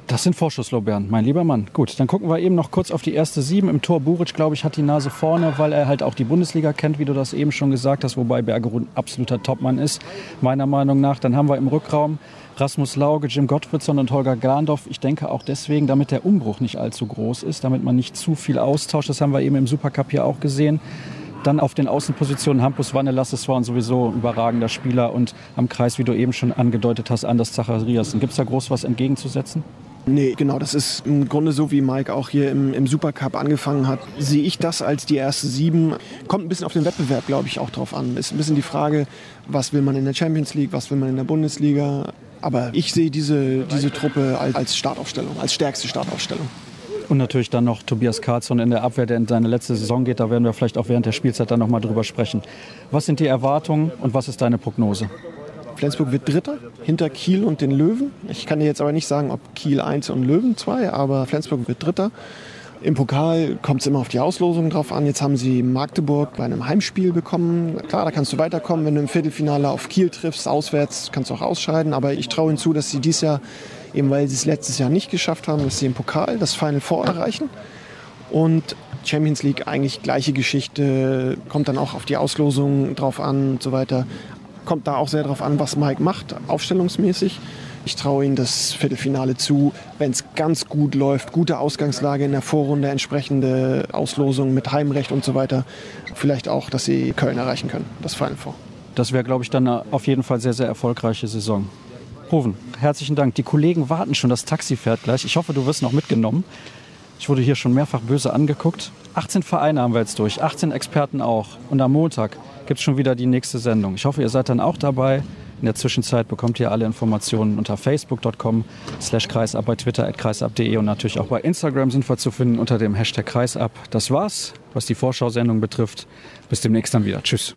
Das sind Vorschusslorbeeren, mein lieber Mann. Gut, dann gucken wir eben noch kurz auf die erste Sieben. Im Tor Buric, glaube ich, hat die Nase vorne, weil er halt auch die Bundesliga kennt, wie du das eben schon gesagt hast, wobei Bergerud absoluter Topmann ist, meiner Meinung nach. Dann haben wir im Rückraum Rasmus Lauge, Jim Gottfriedson und Holger Glandorf. Ich denke auch deswegen, damit der Umbruch nicht allzu groß ist, damit man nicht zu viel austauscht. Das haben wir eben im Supercup hier auch gesehen. Dann auf den Außenpositionen Hampus Wanne, Lasse war sowieso ein überragender Spieler und am Kreis, wie du eben schon angedeutet hast, Anders Zachariasen. Gibt es da groß was entgegenzusetzen? Nee, genau, das ist im Grunde so, wie Mike auch hier im, im Supercup angefangen hat. Sehe ich das als die erste sieben. Kommt ein bisschen auf den Wettbewerb, glaube ich, auch drauf an. Ist ein bisschen die Frage, was will man in der Champions League, was will man in der Bundesliga. Aber ich sehe diese, diese Truppe als, als Startaufstellung, als stärkste Startaufstellung. Und natürlich dann noch Tobias Karlsson in der Abwehr, der in seine letzte Saison geht. Da werden wir vielleicht auch während der Spielzeit dann nochmal drüber sprechen. Was sind die Erwartungen und was ist deine Prognose? Flensburg wird Dritter hinter Kiel und den Löwen. Ich kann dir jetzt aber nicht sagen, ob Kiel 1 und Löwen 2, aber Flensburg wird Dritter. Im Pokal kommt es immer auf die Auslosung drauf an. Jetzt haben sie Magdeburg bei einem Heimspiel bekommen. Klar, da kannst du weiterkommen. Wenn du im Viertelfinale auf Kiel triffst, auswärts, kannst du auch ausscheiden. Aber ich traue ihnen zu, dass sie dieses Jahr, eben weil sie es letztes Jahr nicht geschafft haben, dass sie im Pokal das Final Four erreichen. Und Champions League eigentlich gleiche Geschichte, kommt dann auch auf die Auslosung drauf an und so weiter. Kommt da auch sehr drauf an, was Mike macht, aufstellungsmäßig. Ich traue ihnen das Viertelfinale zu, wenn es ganz gut läuft, gute Ausgangslage in der Vorrunde, entsprechende Auslosung mit Heimrecht und so weiter. Vielleicht auch, dass sie Köln erreichen können, das Final Four. Das wäre, glaube ich, dann eine auf jeden Fall sehr, sehr erfolgreiche Saison. Hoven, herzlichen Dank. Die Kollegen warten schon, das Taxi fährt gleich. Ich hoffe, du wirst noch mitgenommen. Ich wurde hier schon mehrfach böse angeguckt. 18 Vereine haben wir jetzt durch, 18 Experten auch. Und am Montag gibt es schon wieder die nächste Sendung. Ich hoffe, ihr seid dann auch dabei. In der Zwischenzeit bekommt ihr alle Informationen unter facebook.com slash kreisab, bei twitter kreisab.de und natürlich auch bei Instagram sind wir zu finden unter dem Hashtag kreisab. Das war's, was die Vorschau-Sendung betrifft. Bis demnächst dann wieder. Tschüss.